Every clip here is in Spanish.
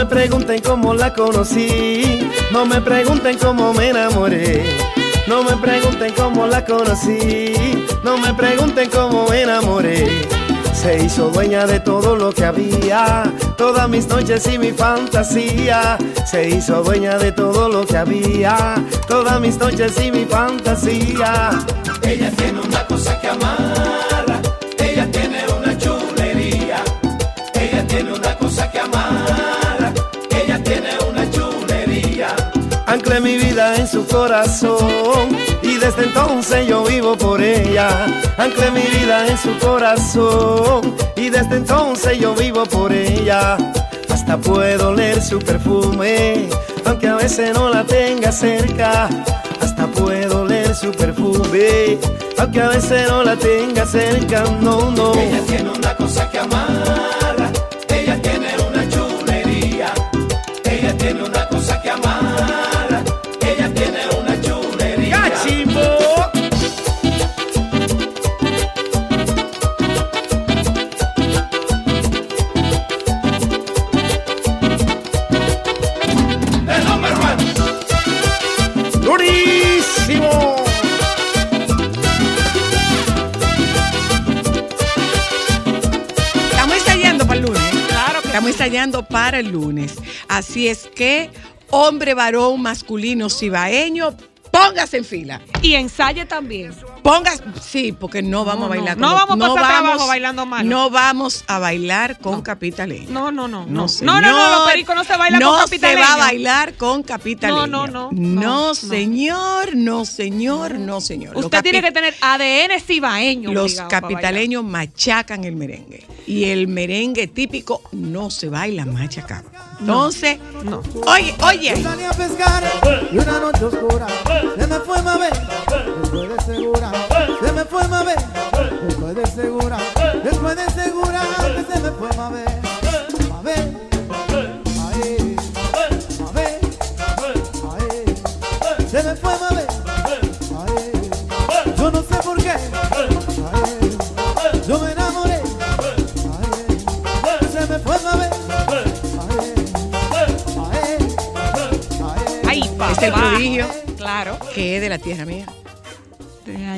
Me pregunten cómo la conocí, no me pregunten cómo me enamoré. No me pregunten cómo la conocí, no me pregunten cómo me enamoré. Se hizo dueña de todo lo que había, todas mis noches y mi fantasía. Se hizo dueña de todo lo que había, todas mis noches y mi fantasía. Ella tiene una cosa que amarra, Anclé mi vida en su corazón y desde entonces yo vivo por ella. Anclé mi vida en su corazón y desde entonces yo vivo por ella. Hasta puedo oler su perfume, aunque a veces no la tenga cerca. Hasta puedo oler su perfume, aunque a veces no la tenga cerca. No, no. Ella tiene una cosa que amarra, el lunes. Así es que, hombre, varón, masculino, cibaeño, póngase en fila. Y ensaye también. Pongas, sí, porque no vamos No, a bailar no. No vamos a pasar trabajo vamos- bailando malo. No vamos a bailar con capitaleño. No, no, no. No, No, señor. no, no, no, los pericos no se bailan No con se capitaleño. va a bailar con capitaleño. No, no, no, No, no, no. señor, no, señor, no, señor. Usted tiene que tener ADN cibaeño. Los capitaleños machacan el merengue. Y el merengue típico no se baila machacado. Entonces, No. oye, oye. Salí a pescar y una noche oscura se me fue Mabel, de segura, se me fue Mabel, después de segura, después de segura que se me fue Mabel, ahí, se me fue ahí, yo no sé por qué, ahí, yo me enamoré, ahí, se me fue Mabel, ahí, ahí, ahí. Ay, papá. Este prodigio Claro. que es de la tierra mía.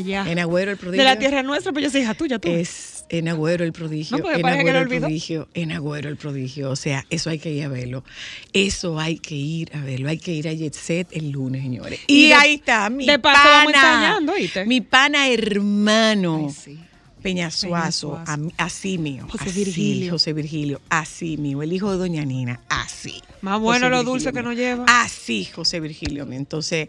Allá. En Agüero el prodigio. De la tierra nuestra, pues yo soy hija tuya, tú. Es en Agüero el prodigio. No, en Agüero el prodigio. En Agüero el prodigio. O sea, eso hay que ir a verlo. Eso hay que ir a verlo. Hay que ir a Jet Set el lunes, señores. Y, Y de- ahí está, mi de paso pana. vamos ensayando, ¿oíste? Mi pana hermano. Ay, sí. Peñasuazo, así mío. José así, Virgilio. José Virgilio, así mío. El hijo de Doña Nina, así. Más bueno José lo Virgilio dulce que mío. no lleva. Así, José Virgilio. mío. Entonces,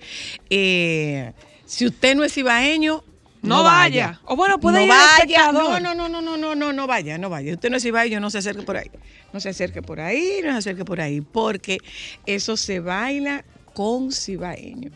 eh, si usted no es ibaeño, No vaya. O bueno, puede no ir vaya. No, no, no, no, no, no, no, no vaya, no vaya. Usted no es ibaeño, no se acerque por ahí. No se acerque por ahí, no se acerque por ahí, porque eso se baila con cibaeño.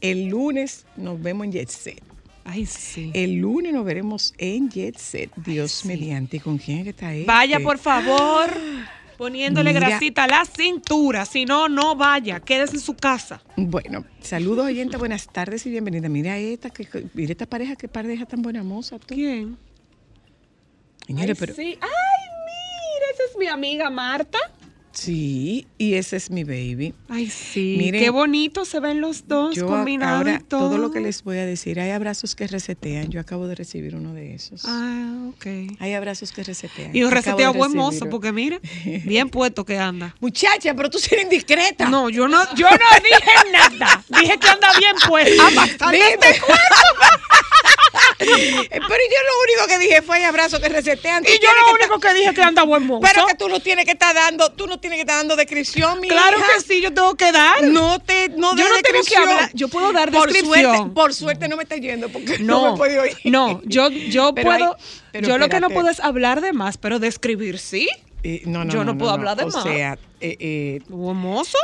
El lunes nos vemos en Jet Set. Ay, sí. El lunes nos veremos en Jet Set, Dios mediante. ¿Con quién es que está ahí? Vaya, por favor, poniéndole Mira. grasita a la cintura. Si no, no vaya. Quédese en su casa. Bueno, saludos oyentes, buenas tardes y bienvenida. Mira esta, que, mira esta pareja, qué pareja tan buena moza tú. ¿Quién? Señores, Ay, pero sí. Ay, mira, esa es mi amiga Marta. Sí, y ese es mi baby. Ay, sí. Miren, Qué bonito se ven los dos Yo combinados ahora y todo. todo lo que les voy a decir, hay abrazos que resetean. Yo acabo de recibir uno de esos. Ah, ok. Hay abrazos que resetean. Y un reseteo buen mozo, porque mira, bien puesto que anda. Muchacha, pero tú eres indiscreta. No, yo no, yo no dije nada. Dije que anda bien puesto. Ah, bastante Dime. Pero yo lo único que dije fue hay abrazos que resetean. Tú Y yo lo único que dije que anda buen mozo. Pero que tú no tienes que estar dando, tú no tienes que estar dando descripción, mi Claro hija. que sí, yo tengo que dar. No te, no Yo no tengo que hablar, yo puedo dar por descripción. Suerte, por suerte no me está yendo porque no, No, me puedo oír. no, yo, yo Pero puedo, hay- yo lo que no puedo es hablar de más, pero describir sí. Eh, no, no, yo no puedo hablar de o más. sea, eh, eh, mozo,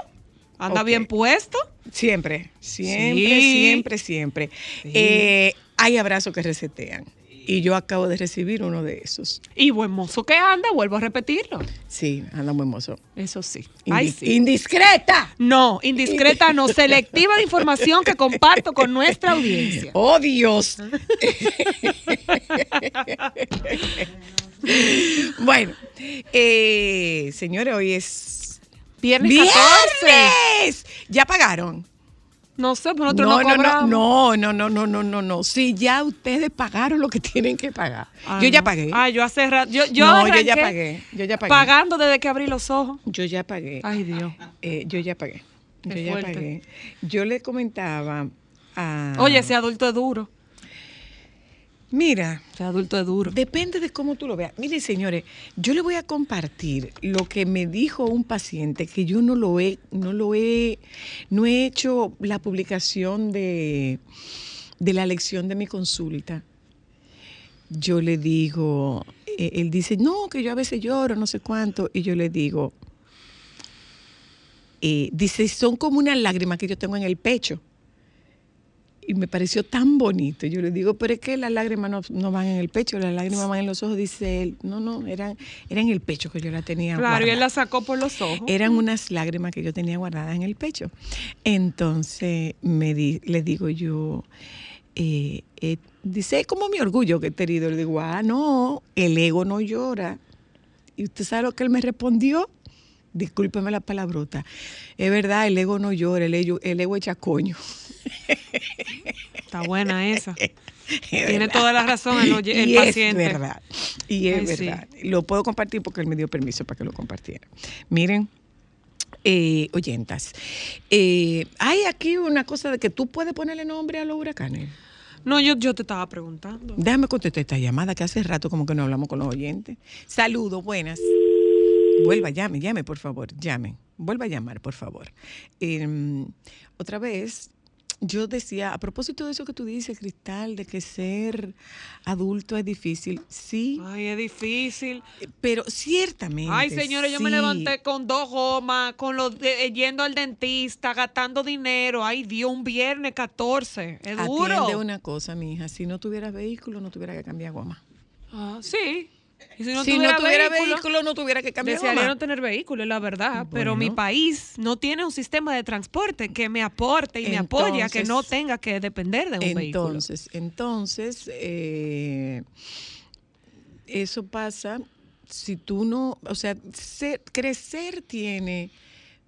anda bien puesto. siempre, siempre, Sí. siempre, siempre. Eh, hay abrazos que resetean. Y yo acabo de recibir uno de esos. Y buen mozo que anda, vuelvo a repetirlo. Sí, anda muy hermoso. Eso sí. Indi- Ay, sí. Indiscreta. No, indiscreta no, selectiva de información que comparto con nuestra audiencia. Oh, Dios. bueno, eh, señores, hoy es Viernes 14. ¡Viernes! ¿Ya pagaron? No sé, pero nosotros no, no, no, cobramos. no, no, no, no, no, no, no. Si ya ustedes pagaron lo que tienen que pagar. Ah, yo ya pagué. Ah, yo hace rato. Yo, yo no, yo ya pagué. Yo ya pagué. Pagando desde que abrí los ojos. Yo ya pagué. Ay, Dios. Eh, yo ya pagué. Yo ya pagué. Yo le comentaba a. Oye, ese adulto es duro. Mira, adulto es duro. Depende de cómo tú lo veas. Mire, señores, yo le voy a compartir lo que me dijo un paciente que yo no lo he, no lo he, no he hecho la publicación de, de la lección de mi consulta. Yo le digo, eh, él dice, no, que yo a veces lloro, no sé cuánto, y yo le digo, eh, dice, son como unas lágrimas que yo tengo en el pecho y me pareció tan bonito. Yo le digo, pero es que las lágrimas no, no van en el pecho, las lágrimas van en los ojos, dice él. No, no, eran, eran en el pecho que yo la tenía. Claro, y él la sacó por los ojos. Eran unas lágrimas que yo tenía guardadas en el pecho. Entonces me di- le digo yo, eh, eh, dice, es como mi orgullo que he tenido. Le digo, ah, no, el ego no llora. ¿Y usted sabe lo que él me respondió? Discúlpeme la palabrota. Es verdad, el ego no llora, el ego, el ego echa coño. Está buena esa. Es Tiene verdad. toda la razón el, y paciente. Es verdad. Y es Ay, sí. verdad. Lo puedo compartir porque él me dio permiso para que lo compartiera. Miren, eh, oyentas, eh, hay aquí una cosa de que tú puedes ponerle nombre a los huracanes. No, yo, yo te estaba preguntando. Déjame contestar esta llamada que hace rato como que no hablamos con los oyentes. Saludos, buenas. Vuelva, llame, llame, por favor, llame. Vuelva a llamar, por favor. Eh, otra vez, yo decía, a propósito de eso que tú dices, Cristal, de que ser adulto es difícil, sí, Ay, es difícil. pero ciertamente. Ay, señores, yo me levanté con dos gomas, con los de- eh, yendo al dentista, gastando dinero. Ay, Dios, un viernes 14. Es duro. Atiende una cosa, mi hija, si no tuvieras vehículo, no tuviera que cambiar goma. Ah, sí. Y si no si tuviera, no tuviera vehículo, vehículo, no tuviera que cambiar desearía no tener vehículo, la verdad. Pero mi país no tiene un sistema de transporte que me aporte y me apoya, que Entonces- no tenga que depender de un vehículo. Entonces, entonces, eh, eso pasa si tú no, o sea, ser- crecer tiene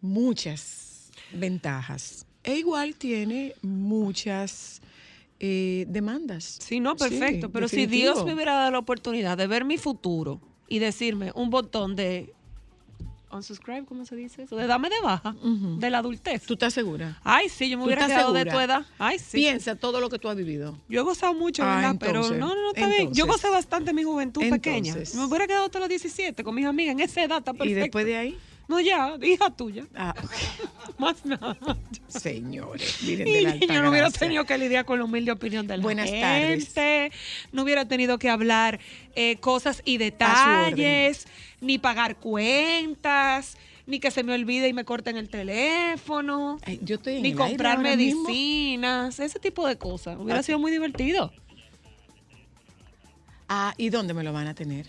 muchas ventajas e igual tiene muchas eh, demandas. Sí, no, perfecto. pero si. Dios me hubiera dado la oportunidad de ver mi futuro y decirme un botón de unsubscribe, ¿cómo se dice eso? De dame de baja, de la adultez. ¿Tú estás segura? Ay, sí, yo me ¿Tú hubiera quedado de tu edad. Ay, sí. Piensa todo lo que tú has vivido. Yo he gozado mucho, Ah, ¿verdad? entonces, Pero no, no, no, está bien. Yo gocé bastante mi juventud pequeña. Me hubiera quedado hasta los 17 con mis amigas en esa edad, está perfecto. Y después de ahí, No, ya, hija tuya. ah, Más nada. señores, miren de la yo no hubiera tenido que lidiar con la humilde opinión de la Buenas gente. No hubiera tenido que hablar eh, cosas y detalles, ni pagar cuentas, ni que se me olvide y me corten el teléfono, Ay, yo estoy en ni el comprar medicinas, ese tipo de cosas. Hubiera Ah, sido muy divertido. Ah, ¿y dónde me lo van a tener?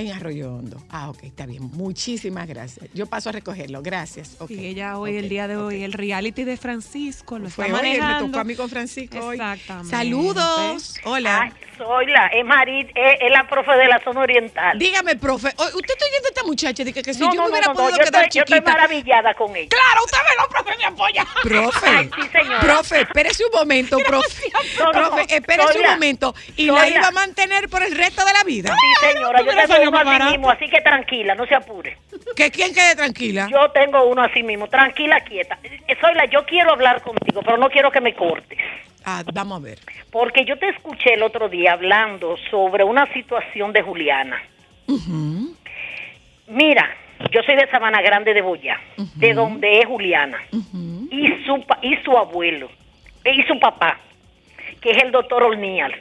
En Arroyo Hondo. Ah, ok, está bien. Muchísimas gracias. Yo paso a recogerlo. Gracias. Ok, y ella hoy, el día de hoy, el reality de Francisco lo Fue está hoy, me manejando. tocó a mí con Francisco hoy. Exactamente. Saludos. Hola. Ay, soy la, es Marit, es, es la profe de la zona oriental. Dígame, profe, ¿usted está oyendo a esta muchacha? Dice que si no, yo no, me hubiera no, podido yo, quedar estoy, yo estoy chiquita. maravillada con ella. Claro, usted ve, no, profe, me apoya. Profe, Ay, sí, señora. profe, espérese un momento, profe. No, no, profe, espérese un la- momento. ¿Y la la- iba a mantener por el resto de la vida? Sí, señora, yo así mismo, así que tranquila, no se apure. Que quien quede tranquila. Yo tengo uno así mismo, tranquila, quieta. Eh, Soy la, yo quiero hablar contigo, pero no quiero que me cortes. Ah, vamos a ver. Porque yo te escuché el otro día hablando sobre una situación de Juliana. Mira, yo soy de Sabana Grande de Boyá, de donde es Juliana. y su y su abuelo y su papá que es el doctor Ornial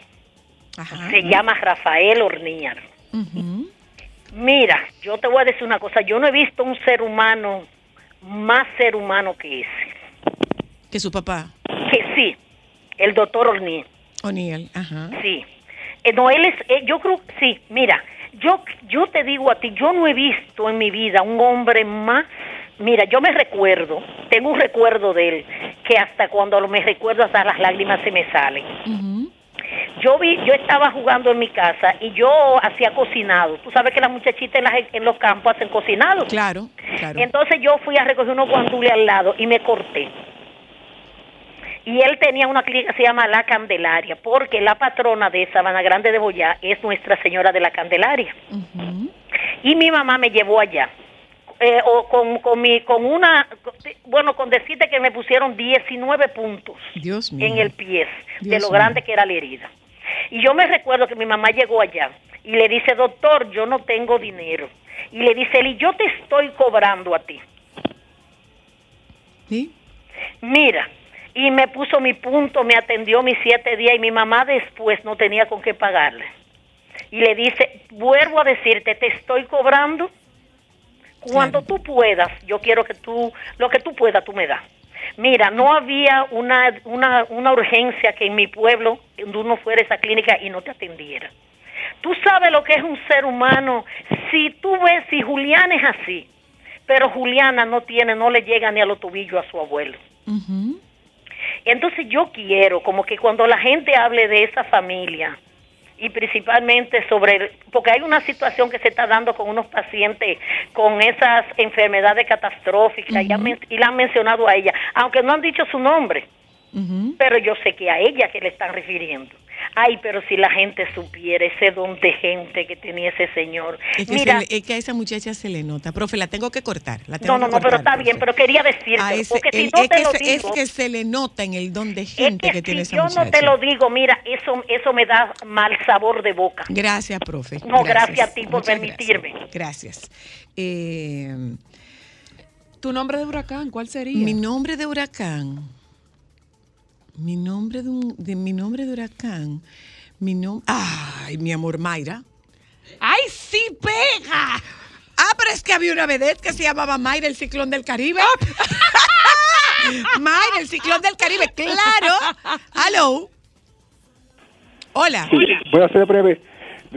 Ajá. se llama Rafael Ornial Ujú. Mira yo te voy a decir una cosa yo no he visto un ser humano más ser humano que ese Que su papá, que sí el doctor Ornial O'Neill. Ajá. sí Eh, no él es eh, yo creo sí mira yo yo te digo a ti yo no he visto en mi vida un hombre más Mira, yo me recuerdo, tengo un recuerdo de él, que hasta cuando me recuerdo hasta las lágrimas se me salen. Yo vi, yo estaba jugando en mi casa y yo hacía cocinado. Tú sabes que las muchachitas en, las- en los campos hacen cocinado. Claro, claro. Entonces yo fui a recoger unos guandules al lado y me corté. Y él tenía una clínica que se llama La Candelaria, porque la patrona de Sabana Grande de Boyá es Nuestra Señora de la Candelaria. Y mi mamá me llevó allá. Eh, o con, con, mi, con una, bueno, con decirte que me pusieron 19 puntos Dios mío. en el pie de lo mío. grande que era la herida. Y yo me recuerdo que mi mamá llegó allá y le dice, doctor, yo no tengo dinero. Y le dice, y yo te estoy cobrando a ti. ¿Sí? Mira, y me puso mi punto, me atendió mis siete días y mi mamá después no tenía con qué pagarle. Y le dice, vuelvo a decirte, te estoy cobrando. Cuando tú puedas, yo quiero que tú, lo que tú puedas, tú me das. Mira, no había una, una, una urgencia que en mi pueblo uno fuera a esa clínica y no te atendiera. Tú sabes lo que es un ser humano. Si tú ves, si Julián es así, pero Juliana no tiene, no le llega ni a los tobillos a su abuelo. Entonces yo quiero como que cuando la gente hable de esa familia y principalmente sobre, porque hay una situación que se está dando con unos pacientes con esas enfermedades catastróficas y, la han mencionado a ella, aunque no han dicho su nombre, pero yo sé que a ella que le están refiriendo. Ay, pero si la gente supiera ese don de gente que tenía ese señor. Es que, Mira, se le- es que a esa muchacha se le nota. Profe, la tengo que cortar. La tengo no, no, que no, pero está bien, pero quería decirte, A ese- porque si el- no es, te que lo se, es digo, que se le nota en el don de es gente que, que tiene si esa yo muchacha. no te lo digo, mira, eso, eso me da mal sabor de boca. Gracias, profe. No, gracias a ti por Muchas permitirme. Gracias. Gracias. Eh, ¿Tu nombre de huracán cuál sería? mi nombre de huracán. Mi nombre de, un- de mi nombre de huracán. Mi nombre. Ay, mi amor Mayra. ¡Ay, sí pega! Ah, pero es que había una vedette que se llamaba Mayra, el ciclón del Caribe. Mayra, el ciclón del Caribe, claro. Hello. Hola. Sí, voy a ser breve.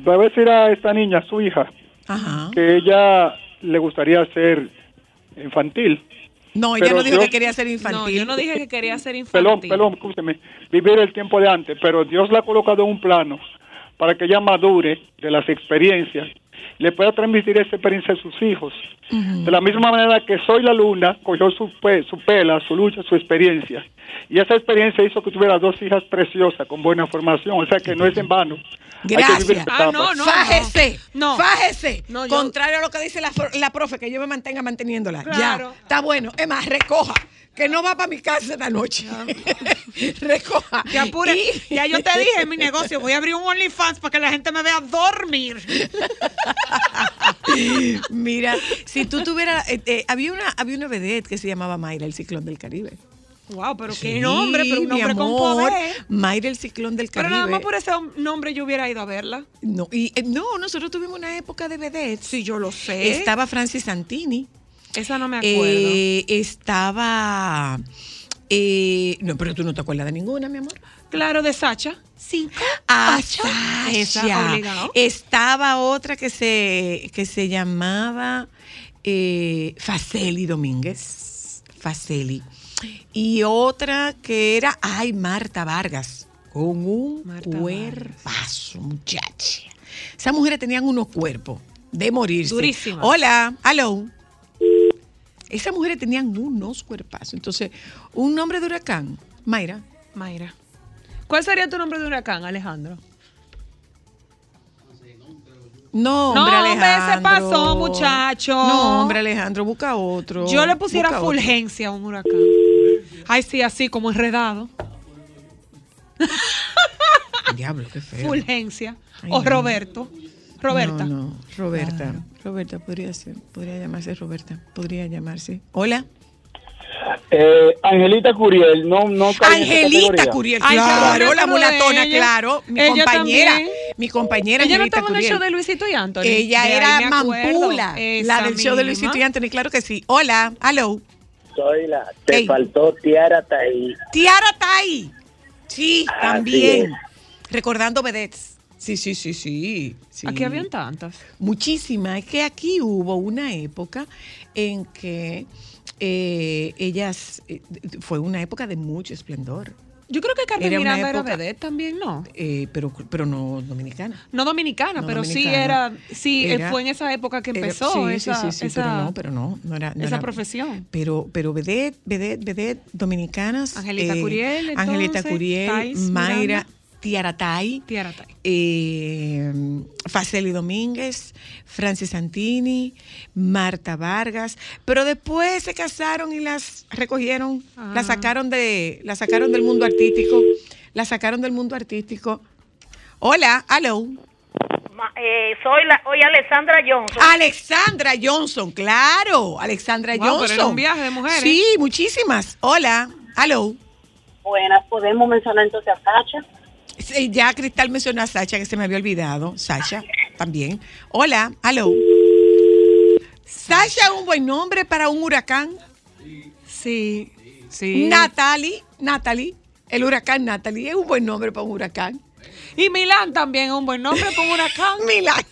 Voy a decir a esta niña, su hija, Ajá. que ella le gustaría ser infantil. No, ella Pero no dijo que quería ser infantil. No, yo no dije que quería ser infantil. pelón, escúcheme, vivir el tiempo de antes, pero Dios la ha colocado en un plano para que ella madure de las experiencias, le pueda transmitir esa experiencia a sus hijos. De la misma manera que Soy la Luna cogió su, su pela, su lucha, su experiencia. Y esa experiencia hizo que tuviera dos hijas preciosas con buena formación, o sea que no es en vano. Gracias. Ah, no, no. fájese, no. fájese. No, yo- Contrario a lo que dice la, la profe, que yo me mantenga manteniéndola. Claro. Ya, está bueno. Es más, recoja, que no va para mi casa esta noche. recoja. Te apure. Y- Ya yo te dije en mi negocio, voy a abrir un OnlyFans para que la gente me vea dormir. Mira, si tú tuvieras, eh, eh, había una, había una vedette que se llamaba Mayra, el ciclón del Caribe. Wow, pero Sí, qué nombre, pero un nombre con amor, poder. Mayra, el ciclón del Pero Caribe. nada más por ese nombre yo hubiera ido a verla. No, y, eh, no, nosotros tuvimos una época de vedettes. Sí, yo lo sé. Estaba Francis Santini. Esa no me acuerdo. Eh, estaba. eh, no, pero tú no te acuerdas de ninguna, mi amor. Claro, de Sacha. Cinco. Ah, Sacha. Estaba otra que se, que se llamaba eh, Faceli Domínguez. Faceli. Y otra que era, ay, Marta Vargas. Con un Marta cuerpazo, muchacha. Esas mujeres tenían unos cuerpos de morirse. Durísimas. Hola, hello. Esas mujeres tenían unos cuerpazos. Entonces, un nombre de huracán, Mayra. Mayra. ¿Cuál sería tu nombre de huracán, Alejandro? No, No, hombre, se Alejandro. pasó, muchacho. No, hombre, Alejandro, busca otro. Yo le pusiera Busca otro. Fulgencia a un huracán. Ay, sí, así como enredado. Diablo, qué feo. Fulgencia. Ay, o no. Roberto. Roberta. No, no, Roberta. Roberta, podría ser. Podría llamarse Roberta. Podría llamarse. Hola. Eh, Angelita Curiel, no, no Angelita. Curiel, Ay, claro, la mulatona, ella. claro. Mi Ella compañera, también. mi compañera Ella no estaba en el show de Luisito y Anthony. Ella De era. Mampula, la del show de. Luisito y Anthony, claro que sí. Hola, hello. Soy la, te faltó Tiara Taí. Tiara ahí. Sí, Así también. es. Recordando vedettes. Sí, sí, sí, sí. sí. Aquí habían tantas. Muchísimas. Es que aquí hubo una época en que eh, ellas, eh, fue una época de mucho esplendor. Yo creo que Carmen Era Miranda era época- vedette también, ¿no? Eh, pero, pero no dominicana. No dominicana, No pero sí era, sí, Era- fue en esa época que Era- empezó sí, esa, sí, sí, sí, esa, pero no, pero no, no era, no esa era- profesión. Pero, pero vedette, vedette, vedette, dominicanas. Angelita Curiel, Angelita Curiel, Mayra, Miranda. Tiaratay, Tiara Tay. eh, Faceli Domínguez, Francis Santini, Marta Vargas, pero después se casaron y las recogieron, Ah. las sacaron de, las sacaron del mundo artístico, las sacaron del mundo artístico. Hola, hello. Ma- eh, soy la, soy Alessandra Johnson. Alexandra Johnson, claro, Alexandra Wow, pero Johnson. era un viaje de mujeres. Sí, muchísimas. Hola, hello. Buenas, podemos mencionar entonces a Sacha. Sí, Ya Cristal mencionó a Sacha, que se me había olvidado. Sacha, también. Hola, hello. Sacha es un buen nombre para un huracán. Sí, sí. Natalie, Natalie, el huracán Natalie es un buen nombre para un huracán. Y Milán también es un buen nombre con huracán. Milán.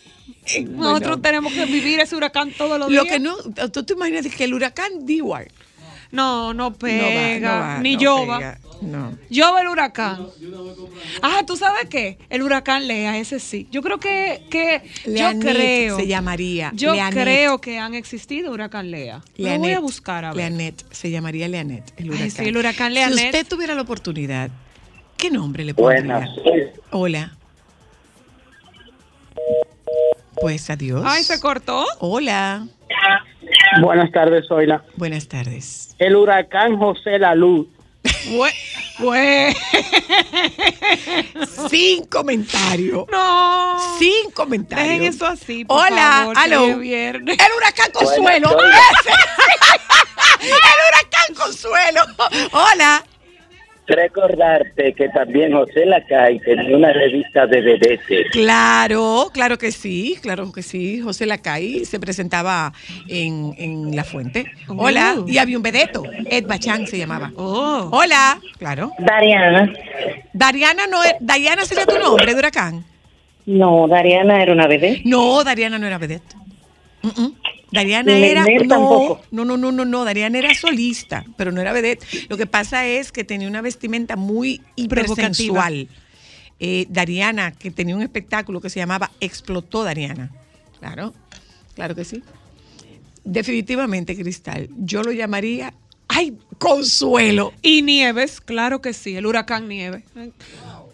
Nosotros Bueno, tenemos que vivir ese huracán todos los días. Lo que no, tú te imaginas que el huracán Dewar No, no pega, no va, no va, ni no llova. pega, No. Llova el huracán. Ah, ¿tú sabes qué? El huracán Lea, ese sí. Yo creo que, que yo creo. se llamaría. Yo Leanet. creo que han existido huracán Lea. Lo voy a buscar a ver. Leanet, se llamaría Leanet, el Ay, huracán. sí, el huracán Si Leanet. usted tuviera la oportunidad, ¿qué nombre le pondría? Buenas. Hola. Pues adiós. Ay, se cortó. Hola. Buenas tardes, Zoila. Buenas tardes. El huracán José La Luz. Sin comentario. No. Sin comentario. Dejen eso así, por Hola, favor, aló. El huracán Consuelo. El huracán Consuelo. Hola. Recordarte que también José Lacay tenía una revista de vedete. Claro, claro que sí, claro que sí. José Lacay se presentaba en, en La Fuente. Hola, Oh. y había un vedeto, Ed Bachán se llamaba. Oh. Hola, claro. Dariana. Dariana no es, Dariana sería tu nombre de huracán. No, Dariana era una bebé. No, Dariana no era vedette. Mm, mm. Dariana Ni era no, tampoco. no, no, no, no, no, Dariana era solista, pero no era vedette. Lo que pasa es que tenía una vestimenta muy hipersensual. Eh, Dariana, que tenía un espectáculo que se llamaba Explotó Dariana. Claro, claro que sí. Definitivamente, Cristal, yo lo llamaría, ay, Consuelo. Y Nieves, claro que sí, el huracán Nieves.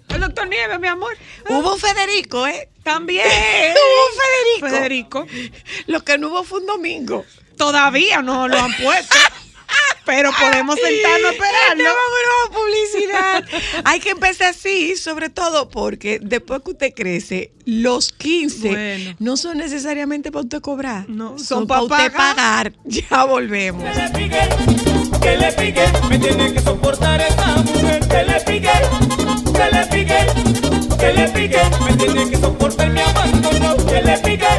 El doctor Nieves, mi amor. Hubo un Federico, ¿eh? También. Hubo un Federico. Federico. Lo que no hubo fue un domingo. Todavía no lo han puesto. pero podemos sentarnos a esperarlo. Vámonos a publicidad. Hay que empezar así, sobre todo porque después que usted crece, los 15 Bueno. no son necesariamente para usted cobrar. No, son, son para pa' usted pagar. Ya volvemos. Que le pique, que le pique, me tiene que soportar esta mujer. Que le pique, que le pique, que le pique, me tiene que soportar mi abandono. Que le pique,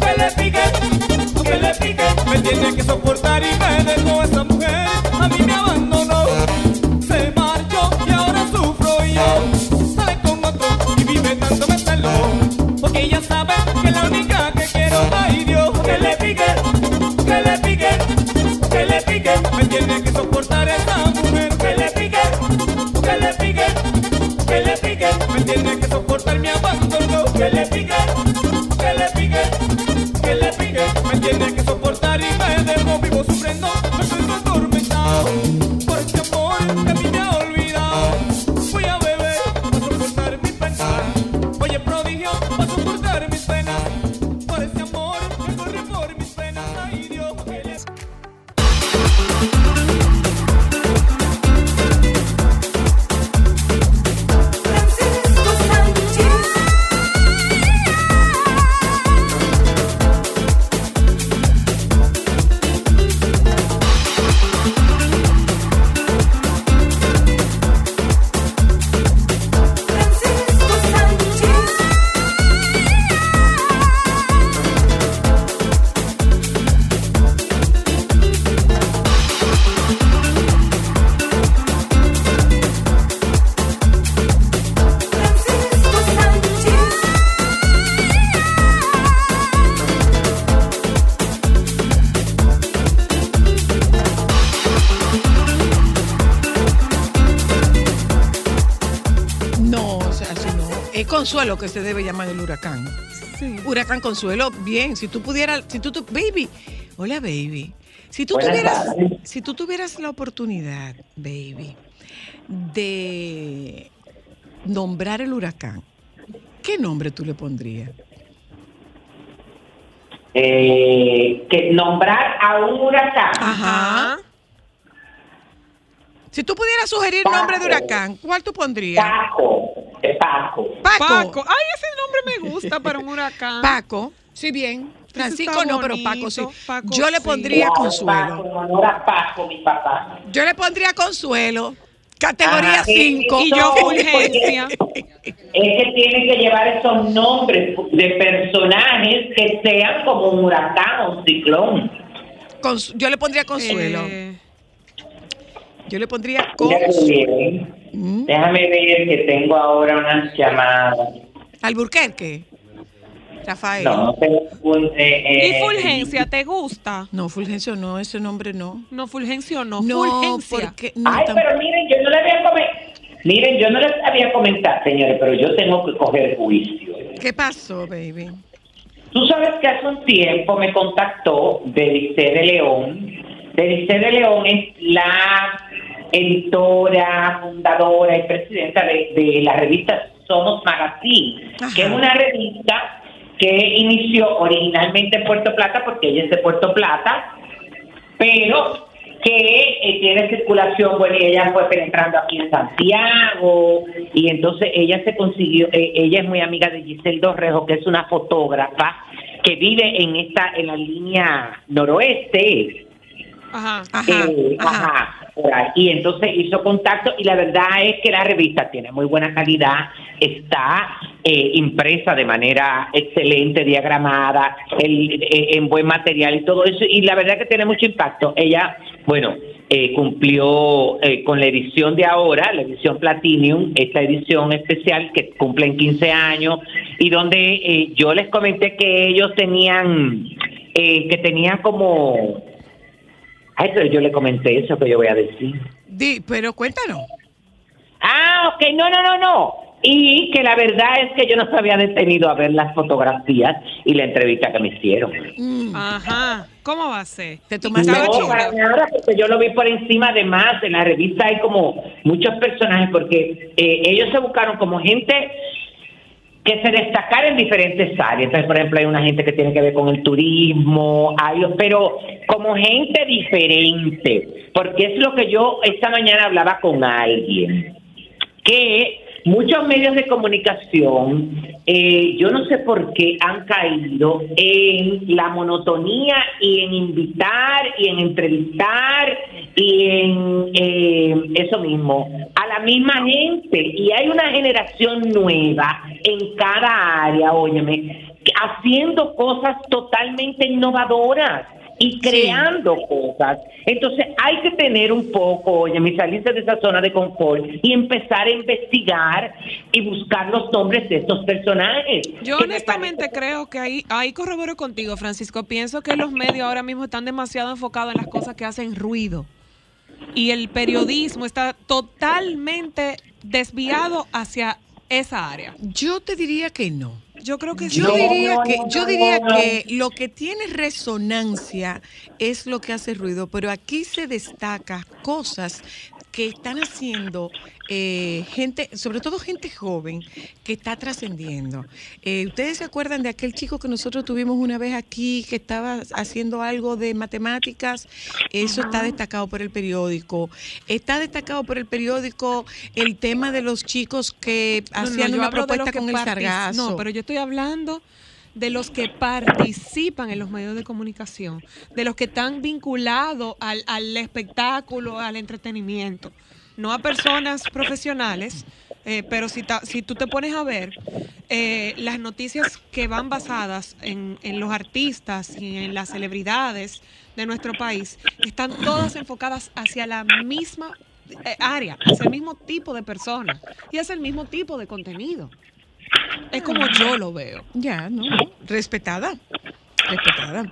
que le pique, que le pique, me tiene que soportar y me dejó esa Consuelo que se debe llamar el huracán. Sí. Huracán Consuelo, bien, si tú pudieras, si tú, tu- baby, hola baby, si tú Buenas tuvieras, tardes. si tú tuvieras la oportunidad, baby, de nombrar el huracán, ¿qué nombre tú le pondrías? Eh, que nombrar a un huracán. Ajá. Si tú pudieras sugerir nombre de huracán, ¿cuál tú pondrías? Paco. Paco. Paco. Paco. Ay, ese nombre me gusta para un huracán. Paco, sí bien. Francisco no, pero Paco sí. Paco Yo le pondría Consuelo. Paco, mi papá. Yo le pondría Consuelo. Categoría Ajá, sí, 5. Y yo Fulgencia. Es que tienen que llevar esos nombres de personajes que sean como un huracán o un ciclón. Cons- yo le pondría Consuelo. Eh, Yo le pondría Consuelo. Mm. Déjame ver que tengo ahora unas llamadas. Alburquerque. Rafael. No, no tengo un, eh, ¿Y eh, Fulgencia te gusta? No, Fulgencio no, ese nombre no. No, Fulgencio no. No, Fulgencia. porque no, Ay, pero miren, yo no le había comentado. Miren, yo no les había comentado, señores, pero yo tengo que coger juicio. ¿Qué pasó, baby? Tú sabes que hace un tiempo me contactó Belice de León. Belice de León es la editora, fundadora y presidenta de, de la revista Somos Magazine, Ajá. que es una revista que inició originalmente en Puerto Plata, porque ella es de Puerto Plata, pero que eh, tiene circulación, bueno, y ella fue penetrando aquí en Santiago, y entonces ella se consiguió, eh, ella es muy amiga de Giselle Dorrejo, que es una fotógrafa que vive en esta, en la línea noroeste, Ajá. Ajá, eh, ajá. ajá, por ahí. Y entonces hizo contacto y la verdad es que la revista tiene muy buena calidad, está eh, impresa de manera excelente, diagramada, el- eh, en buen material y todo eso. Y la verdad que tiene mucho impacto. Ella, bueno, eh, cumplió eh, con la edición de ahora, la edición Platinum, esta edición especial que cumplen 15 años y donde eh, yo les comenté que ellos tenían, eh, que tenían como... Ay, pero yo le comenté eso que yo voy a decir. Di, pero cuéntanos. Ah, ok, no, no, no, no. Y que la verdad es que yo no se había detenido a ver las fotografías y la entrevista que me hicieron. Mm, Ajá. ¿Cómo va a ser? Te tomaste No, nada, porque yo lo vi por encima de más. En la revista hay como muchos personajes, porque eh, ellos se buscaron como gente que se destacara en diferentes áreas. Entonces, por ejemplo, hay una gente que tiene que ver con el turismo, hay, pero como gente diferente, porque es lo que yo esta mañana hablaba con alguien, que muchos medios de comunicación, eh, yo no sé por qué han caído en la monotonía y en invitar y en entrevistar y en eh, eso mismo, a la misma gente. Y hay una generación nueva en cada área, óyeme, haciendo cosas totalmente innovadoras y creando cosas. Entonces hay que tener un poco, oye, mi salirse de esa zona de confort y empezar a investigar y buscar los nombres de estos personajes. Yo honestamente creo que ahí, ahí corroboro contigo, Francisco. Pienso que los medios ahora mismo están demasiado enfocados en las cosas que hacen ruido. Y el periodismo está totalmente desviado hacia esa área. Yo te diría que no. Yo creo que sí. Yo No, diría no, que no, yo no, diría no. que lo que tiene resonancia es lo que hace ruido, pero aquí se destaca cosas que están haciendo eh, gente, sobre todo gente joven, que está trascendiendo. Eh, ¿Ustedes se acuerdan de aquel chico que nosotros tuvimos una vez aquí que estaba haciendo algo de matemáticas? Eso está destacado por el periódico. Está destacado por el periódico el tema de los chicos que No, no, hacían una propuesta con el sargazo. No, pero yo estoy hablando de los que participan en los medios de comunicación, de los que están vinculados al, al espectáculo, al entretenimiento, no a personas profesionales, eh, pero si, ta- si tú te pones a ver eh, las noticias que van basadas en, en los artistas y en las celebridades de nuestro país, están todas enfocadas hacia la misma eh, área, hacia el mismo tipo de persona y hacia el mismo tipo de contenido. Es como yo lo veo. Ya, ¿no? Respetada. Respetada.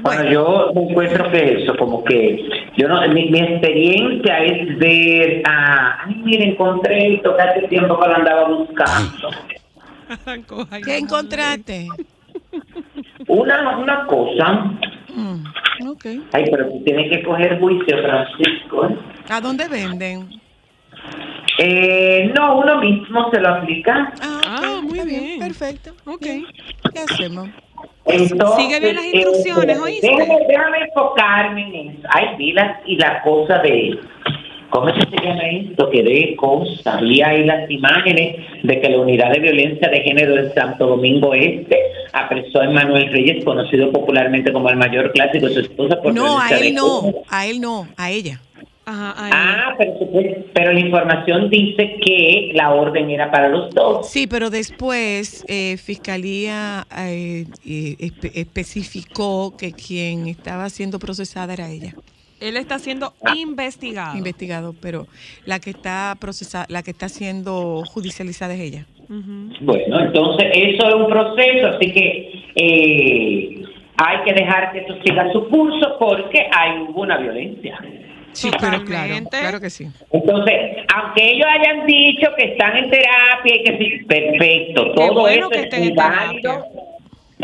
Bueno, yo encuentro que eso, como que yo no, mi, mi experiencia es ver a, ay, mire, encontré esto que hace tiempo que lo andaba buscando. ¿Qué encontraste? Una, una cosa. Mm, ok. Ay, pero tú tienes que coger juicio, Francisco. ¿eh? ¿A dónde venden? Eh, no, uno mismo se lo aplica. Ah, muy bien. Perfecto. Ok. ¿Qué hacemos? Entonces, Sigue bien las eh, instrucciones, ¿oíste? Déjame, déjame enfocarme en eso. Ay, vi la, y la cosa de. ¿Cómo es que se llama esto? Que de cosas. Vi ahí las imágenes de que la unidad de violencia de género de Santo Domingo Este apresó a Manuel Reyes, conocido popularmente como el mayor clásico de su esposa por No, a él no. A él no. A ella. Ah, pero, pero la información dice que la orden era para los dos. Sí, pero después eh, Fiscalía eh, eh, espe- especificó que quien estaba siendo procesada era ella. Él está siendo Ah. investigado. Investigado, pero la que está procesada, la que está siendo judicializada es ella. Bueno, entonces eso es un proceso, así que eh, hay que dejar que eso siga su curso porque hay hubo una violencia. Sí, pero claro, claro que sí. Entonces, aunque ellos hayan dicho que están en terapia y que sí, perfecto, todo bueno eso es muy válido,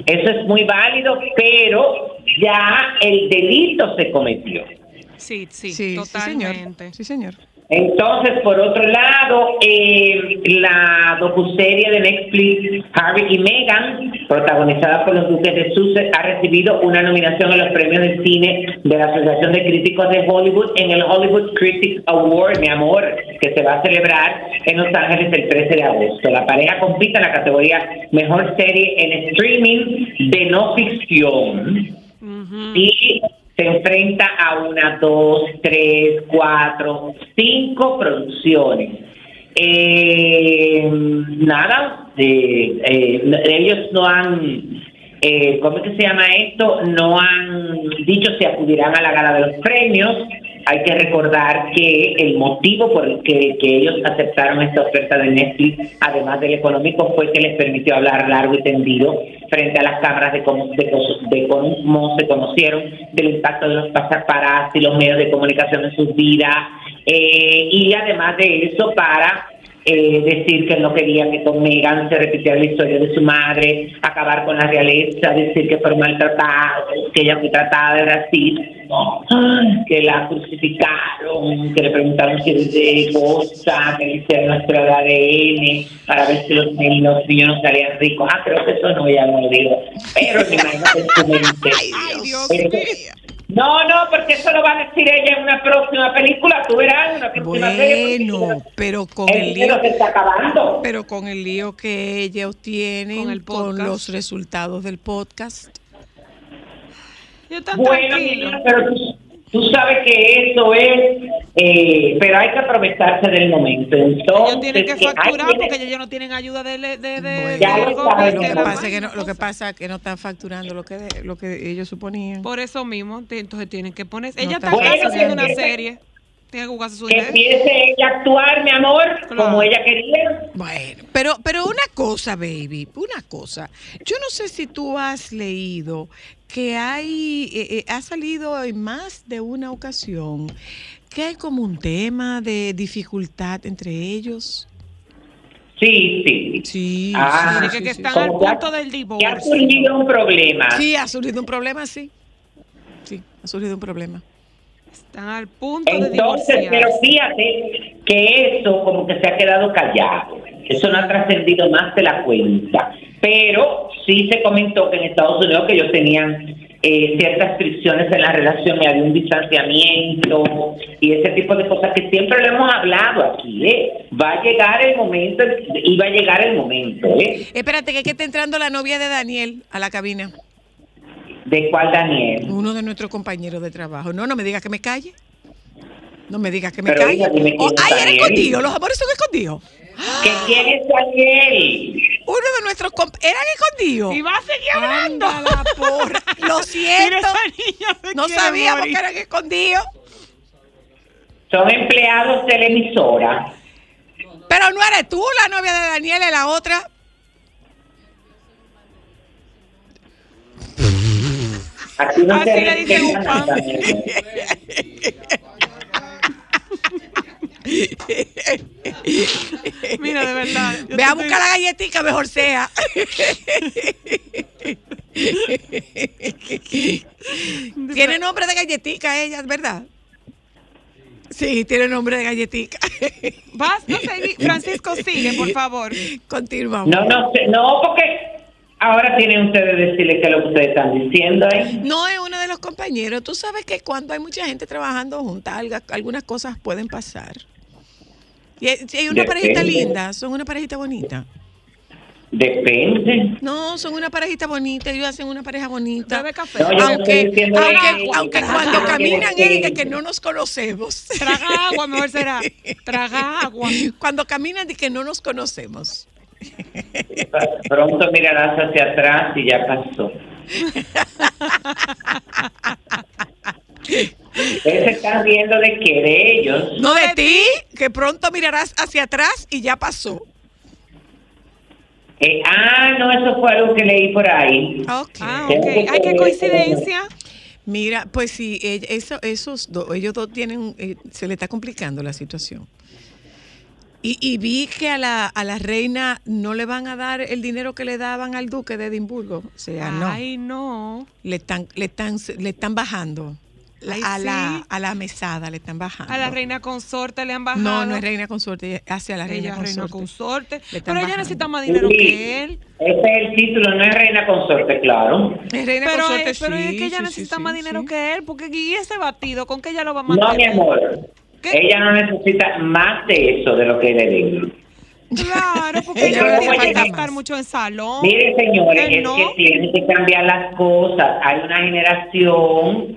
eso es muy válido, pero ya el delito se cometió. Sí, sí, Sí, sí, señor. totalmente. Sí, señor. Entonces, por otro lado, eh, la docuserie de Netflix Harry y Meghan, protagonizada por los duques de Sussex, ha recibido una nominación en los premios de cine de la Asociación de Críticos de Hollywood en el Hollywood Critics Award, mi amor, que se va a celebrar en Los Ángeles el 13 de agosto. La pareja compite en la categoría Mejor Serie en Streaming de No Ficción y se enfrenta a una, dos, tres, cuatro, cinco producciones. Eh, nada, eh, eh, ellos no han, eh, ¿cómo que se llama esto? No han dicho si acudirán a la gala de los premios. Hay que recordar que el motivo por el que, ellos aceptaron esta oferta de Netflix, además del económico, fue que les permitió hablar largo y tendido frente a las cámaras de cómo, de, cómo se conocieron, del impacto de los paparazzi y los medios de comunicación en sus vidas, eh, y además de eso para eh, decir que no quería que con Meghan se repitiera la historia de su madre, acabar con la realeza, decir que fue maltratada, que ella fue tratada de racismo, que la crucificaron, que le preguntaron si es de cosa, que le hicieron nuestro ADN para ver si los, los niños no salían ricos. Ah, creo que eso no, ya no lo digo. Pero me imagino que su mente. Eso- no, no, porque eso lo va a decir ella en una próxima película, tú verás, una próxima serie. Bueno, pero con El el lío se está acabando. Pero con el lío que ellos tienen Con el los resultados del podcast. Yo tan Bueno, tranquilo. pero tú, sabes que eso es, eh, pero hay que aprovecharse del momento. Entonces, Ellos tienen que facturar que- porque ellos no tienen ayuda de, de, de, de- Ya lo que pasa es que vaina. no, lo que pasa es que no están facturando lo que de- lo que ellos suponían. Por eso mismo, entonces tienen que poner. No Ella está bien. haciendo una Bueno, serie. Tiene que su que empiece ella a actuar, mi amor, como ella quería. Bueno, pero, pero una cosa, baby, una cosa. Yo no sé si tú has leído que hay, eh, eh, ha salido en más de una ocasión que hay como un tema de dificultad entre ellos. Sí, sí. Sí, Ah, Dice que, que están al punto del Ya ha divorcio. surgido un problema. Sí, ha surgido un problema, sí. Sí, ha surgido un problema. Están al punto de Entonces, pero fíjate que eso como que se ha quedado callado. Eso no ha trascendido más de la cuenta. Pero sí se comentó que en Estados Unidos que ellos tenían eh, ciertas fricciones en la relación y había un distanciamiento y ese tipo de cosas que siempre lo hemos hablado aquí. ¿eh? Va a llegar el momento y va a llegar el momento. ¿eh? Espérate, que, que está entrando la novia de Daniel a la cabina. ¿De cuál Daniel? Uno de nuestros compañeros de trabajo. No, no me digas que me calle. No me digas que me Pero calle. Oh, ay, era escondido. Los amores son escondidos. ¿Que quién es Daniel? Uno de nuestros comp eran escondidos. Y va a seguir hablando. Porra. Lo siento. No sabíamos morir. que eran escondidos. Son empleados de la emisora. Pero no eres tú la novia de Daniel, es la otra. Aquí no Así le dicen un pan. Mira, de verdad. Ve a buscar la galletita, mejor sea. tiene nombre de galletica ella, ¿verdad? Sí, tiene nombre de galletica. Sé, Francisco, sigue, por favor. Continuamos. No, no, no, porque ahora tienen ustedes que decirle que lo que ustedes están diciendo ahí. No es uno de los compañeros. Tú sabes que cuando hay mucha gente trabajando junta, alga- algunas cosas pueden pasar. Y hay, una Depende. parejita linda, son una parejita bonita. Depende. No, son una parejita bonita, ellos hacen una pareja bonita. Bebe café. No, yo no aunque aunque, que- aunque que- cuando caminan de que no nos conocemos. Traga agua, mejor será. Traga agua. Cuando caminan de que no nos conocemos. Pronto mirarás hacia atrás y ya pasó. Se están viendo de que de ellos. No de ti, que pronto mirarás hacia atrás y ya pasó. Eh, ah, no, eso fue algo que leí por ahí. Ok. Ah, ok. Ay, qué coincidencia. Mira, pues sí, ella- eso, esos dos, ellos dos tienen, eh, se le está complicando la situación. Y, y vi que a la, a la reina no le van a dar el dinero que le daban al duque de Edimburgo. O sea, no. Ay, no. Le están, le están, le están bajando. Ay, a, la, sí. a la mesada le están bajando. A la reina consorte le han bajado. No, no es reina consorte, hacia la reina Ella es reina consorte. Pero ella necesita más dinero Sí. que él. Ese es el título, no es reina consorte, claro. Es reina Pero, consorte, es, pero es sí, que ella sí, necesita sí, más sí, dinero sí. que él. Porque y ese batido, ¿con qué ella lo va a No, mantener? mi amor. ¿Qué? Ella no necesita más de eso de lo que le den. Claro, porque Ella no tiene que gastar mucho en salón. Miren, señores, Que es no. que tienen que cambiar las cosas. Hay una generación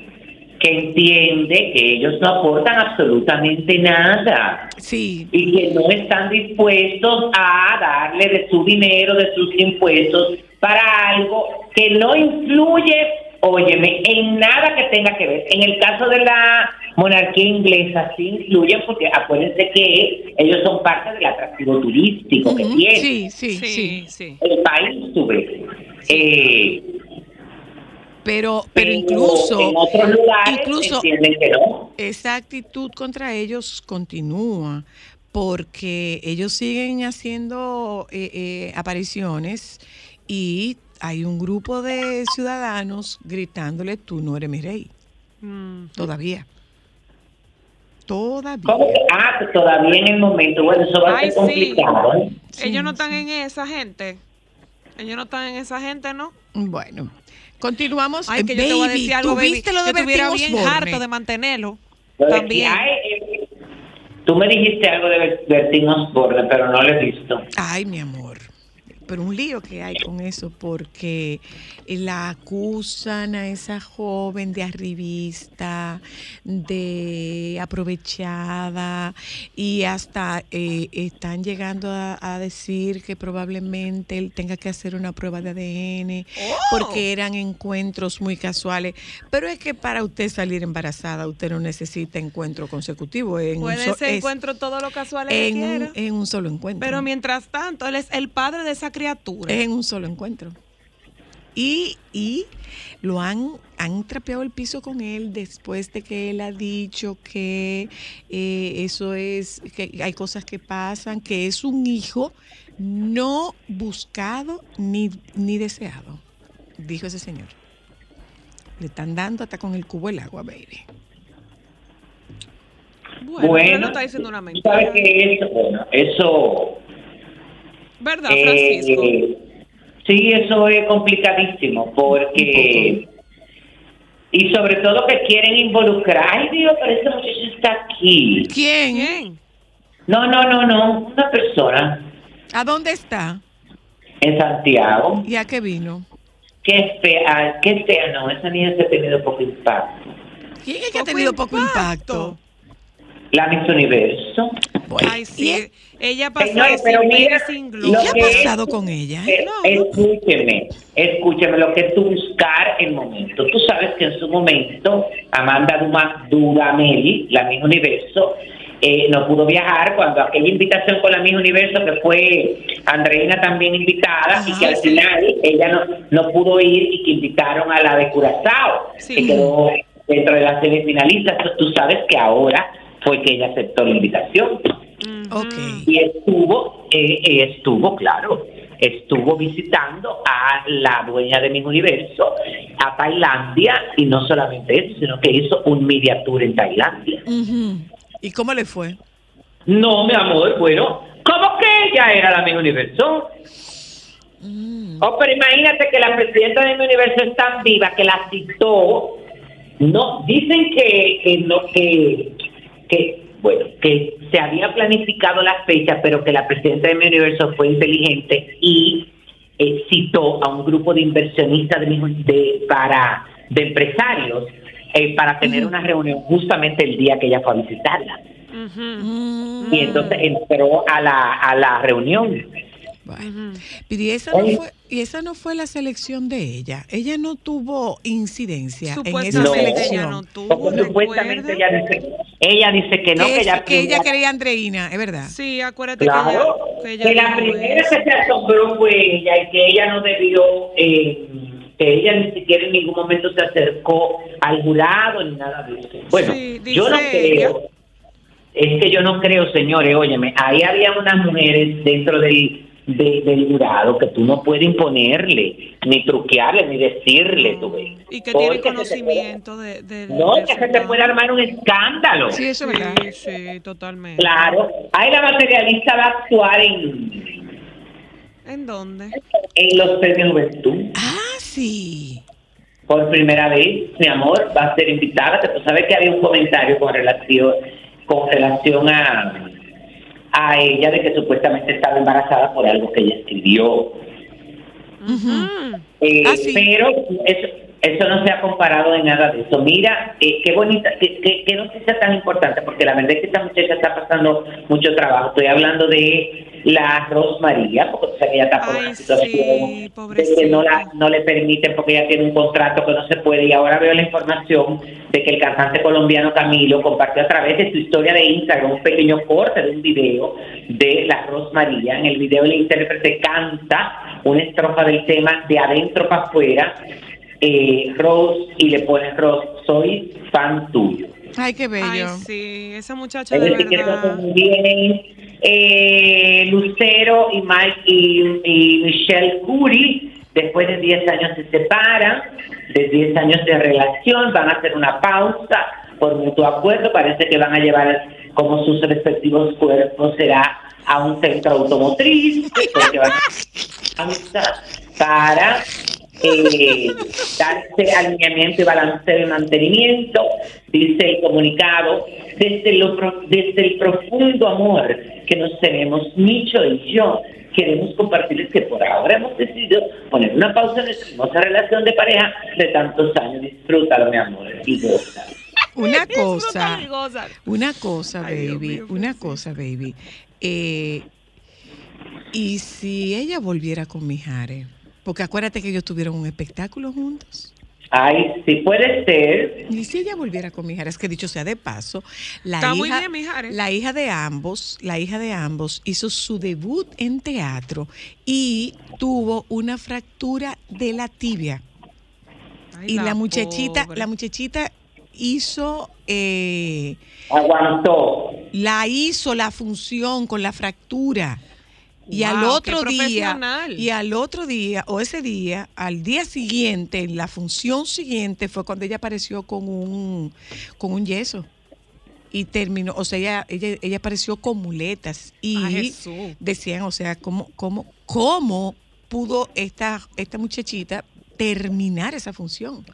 que entiende que ellos no aportan absolutamente nada Sí, y que no están dispuestos a darle de su dinero, de sus impuestos, para algo que no influye, óyeme, en nada que tenga que ver. En el caso de la monarquía inglesa sí influye porque acuérdense que ellos son parte del atractivo turístico que Ujú, tiene sí, sí, sí, Sí, sí. el país, tú ves. Eh, Pero, pero en incluso, otros lugares incluso entienden que no. esa actitud contra ellos continúa porque ellos siguen haciendo eh, eh, apariciones y hay un grupo de ciudadanos gritándole tú no eres mi rey Mm. todavía todavía ¿Cómo que? Ah, que todavía en el momento, bueno, eso va a Ay, ser sí. complicado. ¿eh? Ellos no están en esa gente. Ellos no están en esa gente, ¿no? bueno continuamos Ay, Eh, que yo te voy a decir algo, ¿tú baby. lo de Yo estuviera bien Osborne? harto de mantenerlo. Lo También. hay, eh, tú me dijiste algo de Ber- Bertín Osborne, pero no lo he visto. Ay, mi amor. Pero un lío que hay con eso porque la acusan a esa joven de arribista, de aprovechada y hasta eh, están llegando a, a decir que probablemente él tenga que hacer una prueba de ADN porque eran encuentros muy casuales. Pero es que para usted salir embarazada usted no necesita encuentro consecutivo. En Puede ser encuentro todo lo casual que en quiera. un, en un solo encuentro. Pero mientras tanto, él es el padre de esa criatura. Es en un solo encuentro. Y, y lo han, han trapeado el piso con él después de que él ha dicho que eh, eso es, que hay cosas que pasan, que es un hijo no buscado ni, ni deseado, dijo ese señor. Le están dando hasta con el cubo el agua, baby. Bueno, Bueno, no está diciendo una mentira. sabes que eso, bueno, eso... ¿Verdad, eh, Francisco? sí, eso es complicadísimo, porque... Y sobre todo que quieren involucrar. Ay, Dios, pero ese muchacho está aquí. ¿Quién? ¿Quién? No, no, no, no. Una persona ¿A dónde está? en Santiago. ¿Y a qué vino? Qué fea, qué fea, no. Esa niña se ha tenido poco impacto. ¿Quién es que ha tenido poco impacto. impacto? La Miss Universo. Ay, sí. Ella pasó Señores, sin pero mira, lo ¿Qué gloria. ha que- pasado con ella? Eh, Escúcheme, escúcheme lo que es tú buscar el momento. Tú sabes que en su momento Amanda Duma, Dudamel, la Miss Universo, eh, no pudo viajar cuando aquella invitación con la Miss Universo que fue Andreina también invitada y que al final ella no, no pudo ir y que invitaron a la de Curazao Sí. que quedó dentro de las semifinalistas. Tú sabes que ahora fue que ella aceptó la invitación. Y estuvo, eh, estuvo, claro, estuvo visitando a la dueña de mi universo, a Tailandia, y no solamente eso, sino que hizo un media tour en Tailandia. ¿Y cómo le fue? No, mi amor, bueno, ¿cómo que ella era la mi universo? Oh, pero imagínate que la presidenta de mi universo es tan viva que la citó. No, dicen que, que no, que, que, bueno, que se había planificado la fecha, pero que la presidenta de mi universo fue inteligente y eh, citó a un grupo de inversionistas de, para, de empresarios eh, para tener una reunión justamente el día que ella fue a visitarla. Y entonces entró a la, a la reunión. Bueno. Pero esa, no fue, y esa no fue la selección de ella. Ella no tuvo incidencia en esa Supuestamente ella selección. no tuvo, supuestamente ella dice, ella dice que no, que, que ella, que ella quería Andreina, es verdad. Sí, acuérdate Claro, que ella, que que ella la primera que se asombró fue ella y que ella no debió, eh, que ella ni siquiera en ningún momento se acercó al jurado ni nada de eso. Bueno, Sí, yo no creo, es que yo no creo, señores, óyeme, ahí había unas mujeres dentro del, de- del jurado que tú no puedes imponerle, ni truquearle, ni decirle, tú ves. Y que tiene conocimiento de, No, que se te puede armar un escándalo. Sí, eso es verdad. Sí, totalmente. Claro, ahí la materialista va a actuar en, ¿En dónde? en los premios Juventud. Ah, sí. Por primera vez, mi amor, va a ser invitada. Tú sabes que había un comentario con relación, con relación a, a ella de que supuestamente estaba embarazada por algo que ella escribió. Eh, Ah, sí. Pero eso, eso no se ha comparado en nada de eso. Mira, eh, qué bonita, qué, qué, qué noticia tan importante, porque la verdad es que esta muchacha está pasando mucho trabajo. Estoy hablando de la Rosmaría, porque tú sabes que ella está por Ay, una situación sí, de que no, la, no le permiten porque ella tiene un contrato que no se puede. Y ahora veo la información de que el cantante colombiano Camilo compartió a través de su historia de Instagram un pequeño corte de un video de la Rosmaría. En el video el intérprete canta una estrofa del tema de adentro para afuera, eh, Rose, y le pone Rose, soy fan tuyo. Ay, qué bello. Ay, sí, esa muchacha Es de decir, que verdad. Eh, Lucero y, Mike, y, Michelle Curry, después de 10 años se separan, de 10 años de relación, van a hacer una pausa por mutuo acuerdo, parece que van a llevar como sus respectivos cuerpos será a un centro automotriz, porque van a para eh, darse alineamiento y balanceo y mantenimiento, dice el comunicado, desde, lo, pro- desde el profundo amor que nos tenemos Micho y yo, queremos compartirles que por ahora hemos decidido poner una pausa en nuestra hermosa relación de pareja de tantos años. Disfrútalo, mi amor, y goza. Una cosa, una cosa, baby, una cosa, baby. Eh, y si ella volviera con Mijares, porque acuérdate que ellos tuvieron un espectáculo juntos. Ay, sí puede ser. Y si ella volviera con Mijares, que dicho sea de paso, la Está hija, muy bien, Mijares. la hija de ambos, la hija de ambos hizo su debut en teatro y tuvo una fractura de la tibia. Ay, y la muchachita, pobre. la muchachita hizo eh, Aguantó. la hizo la función con la fractura. Y al otro día, y al otro día, o ese día, al día siguiente, en la función siguiente, fue cuando ella apareció con un, con un yeso. Y terminó, o sea, ella, ella, ella apareció con muletas. Y Ah, Jesús. decían, o sea, ¿cómo, cómo, cómo pudo esta, esta muchachita terminar esa función?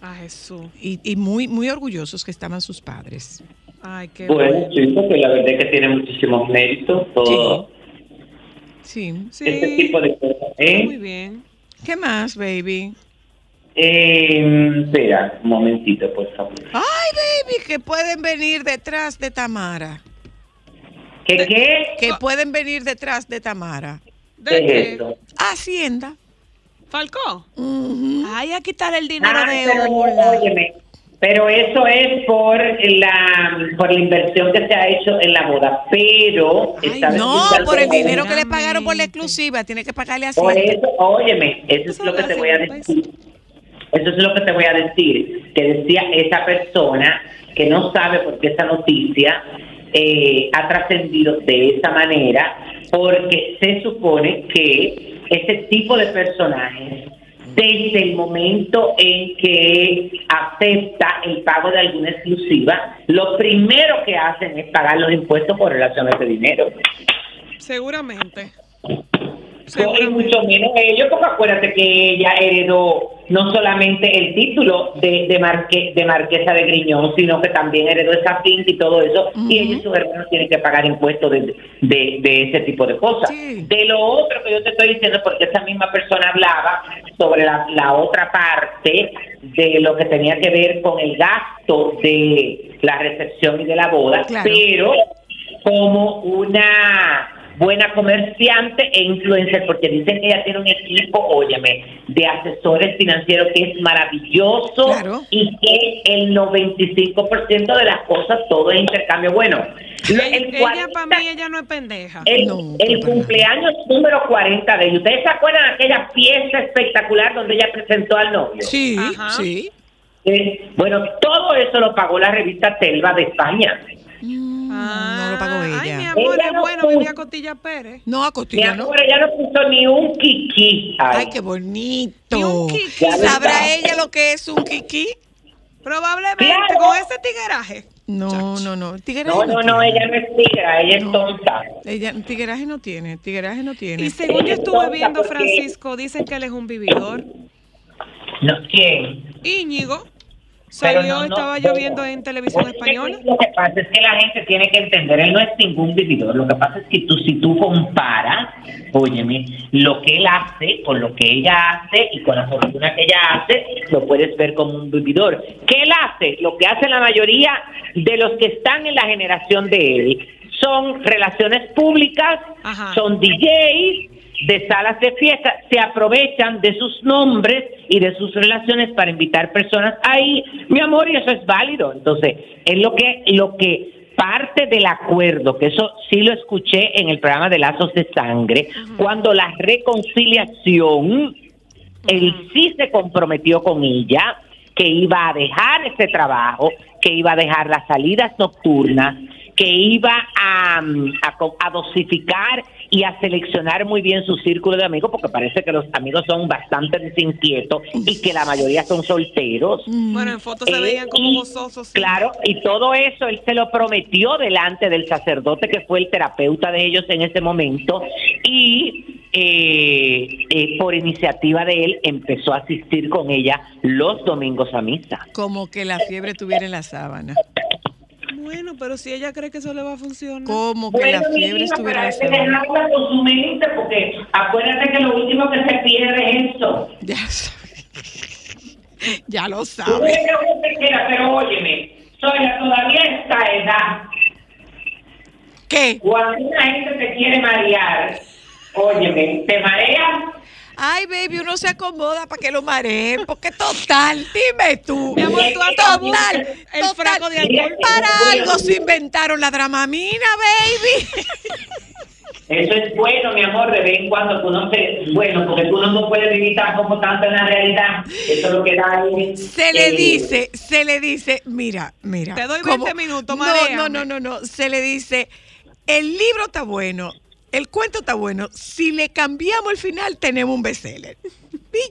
Ah, Jesús. Y, y muy, muy orgullosos que estaban sus padres. Ay, qué Bueno, sí, porque la verdad es que tiene muchísimos méritos todo Sí. Este tipo de cosas. ¿eh? Muy bien. ¿Qué más, baby? Eh, espera, un momentito, por favor. Ay, baby, que pueden venir detrás de Tamara. ¿Qué qué? Que pueden venir detrás de Tamara. ¿De ¿Qué es esto? Hacienda. ¿Falcó? Ujú. Ay, a quitar el dinero Ah, de pero, Ola. óyeme, pero eso es por la por la inversión que se ha hecho en la boda, pero Ay, No, por el dinero que le pagaron por la exclusiva, tiene que pagarle a Por eso, óyeme, eso es lo que te voy a decir. Eso es lo que te voy a decir, que decía esa persona que no sabe por qué esa noticia eh, ha trascendido de esa manera porque se supone que ese tipo de personajes desde el momento en que acepta el pago de alguna exclusiva, lo primero que hacen es pagar los impuestos por relación a ese dinero. Seguramente. Y mucho menos ellos, porque acuérdate que ella heredó no solamente el título de, de, marque- de marquesa de Griñón, sino que también heredó esa finca y todo eso, y ella y sus hermanos tienen que pagar impuestos de, de, de ese tipo de cosas. De lo otro que yo te estoy diciendo, porque esa misma persona hablaba sobre la, la otra parte de lo que tenía que ver con el gasto de la recepción y de la boda, Claro. pero como una buena comerciante e influencer, porque dicen que ella tiene un equipo, óyeme, de asesores financieros que es maravilloso y que el 95% de las cosas todo es intercambio. Bueno, el Ella, 40 para mí, ella no es pendeja. el, el cumpleaños número 40 de ella. ¿Ustedes se acuerdan de aquella fiesta espectacular donde ella presentó al novio? Sí, sí. Eh, bueno, todo eso lo pagó la revista Telva de España. No lo pagó ella. Ay, mi amor, Ella es no bueno, puso- venía Costilla Pérez. No, a Mi Costilla, ¿no? amor, ella no puso ni un kiki. Ay, qué bonito. ¿Sabrá ella lo que es un kiki? Probablemente Claro. con ese tigueraje. No, no, no. Tigueraje No, no, no, tiene. ella no es tigra, ella es tonta. Ella, tigueraje no tiene, tigueraje no tiene. Y según yo estuve viendo, porque- Francisco, dicen que él es un vividor. No, ¿Quién? Íñigo. Pero Salió, no, no, estaba no. yo viendo en televisión española. Lo que pasa es que la gente tiene que entender, él no es ningún vividor. Lo que pasa es que tú, si tú comparas, óyeme, lo que él hace con lo que ella hace y con la fortuna que ella hace, lo puedes ver como un vividor. ¿Qué él hace? Lo que hace la mayoría de los que están en la generación de él son relaciones públicas, son DJs, de salas de fiesta se aprovechan de sus nombres y de sus relaciones para invitar personas ahí, mi amor, y eso es válido. Entonces, es lo que lo que parte del acuerdo, que eso sí lo escuché en el programa de Lazos de Sangre, cuando la reconciliación, él sí se comprometió con ella que iba a dejar ese trabajo, que iba a dejar las salidas nocturnas, que iba a, mm, a co- a dosificar y a seleccionar muy bien su círculo de amigos, porque parece que los amigos son bastante desinquietos y que la mayoría son solteros. Bueno, en fotos se Eh, veían como gozosos. sí. Claro, y todo eso él se lo prometió delante del sacerdote que fue el terapeuta de ellos en ese momento y eh, eh, por iniciativa de él empezó a asistir con ella los domingos a misa. Como que la fiebre tuviera en la sábana. Bueno, pero si ella cree que eso le va a funcionar. Como que la Bueno, mi fiebre hija, estuviera pero la que con mente porque acuérdate que lo último que se pierde es eso. Ya, ya lo Tú sabes. ves lo queda, pero óyeme, Sonia, todavía esta edad. ¿Qué? Cuando una gente te quiere marear, óyeme, te marea Ay, baby, uno se acomoda para que lo mareen, porque total, dime tú. Mi amor, tú total, el total, fraco de alcohol. Para algo se inventaron la dramamina, baby. Eso es bueno, mi amor, de vez en cuando tú no se, bueno, porque tú no, no puedes vivir tampoco tanto en la realidad. Eso es lo que da ahí, Se le eh, dice, se le dice, mira, mira. Te doy como- 20 minutos, No, maréame. no, no, no, no. Se le dice, el libro está bueno, el cuento está bueno. Si le cambiamos el final, tenemos un bestseller.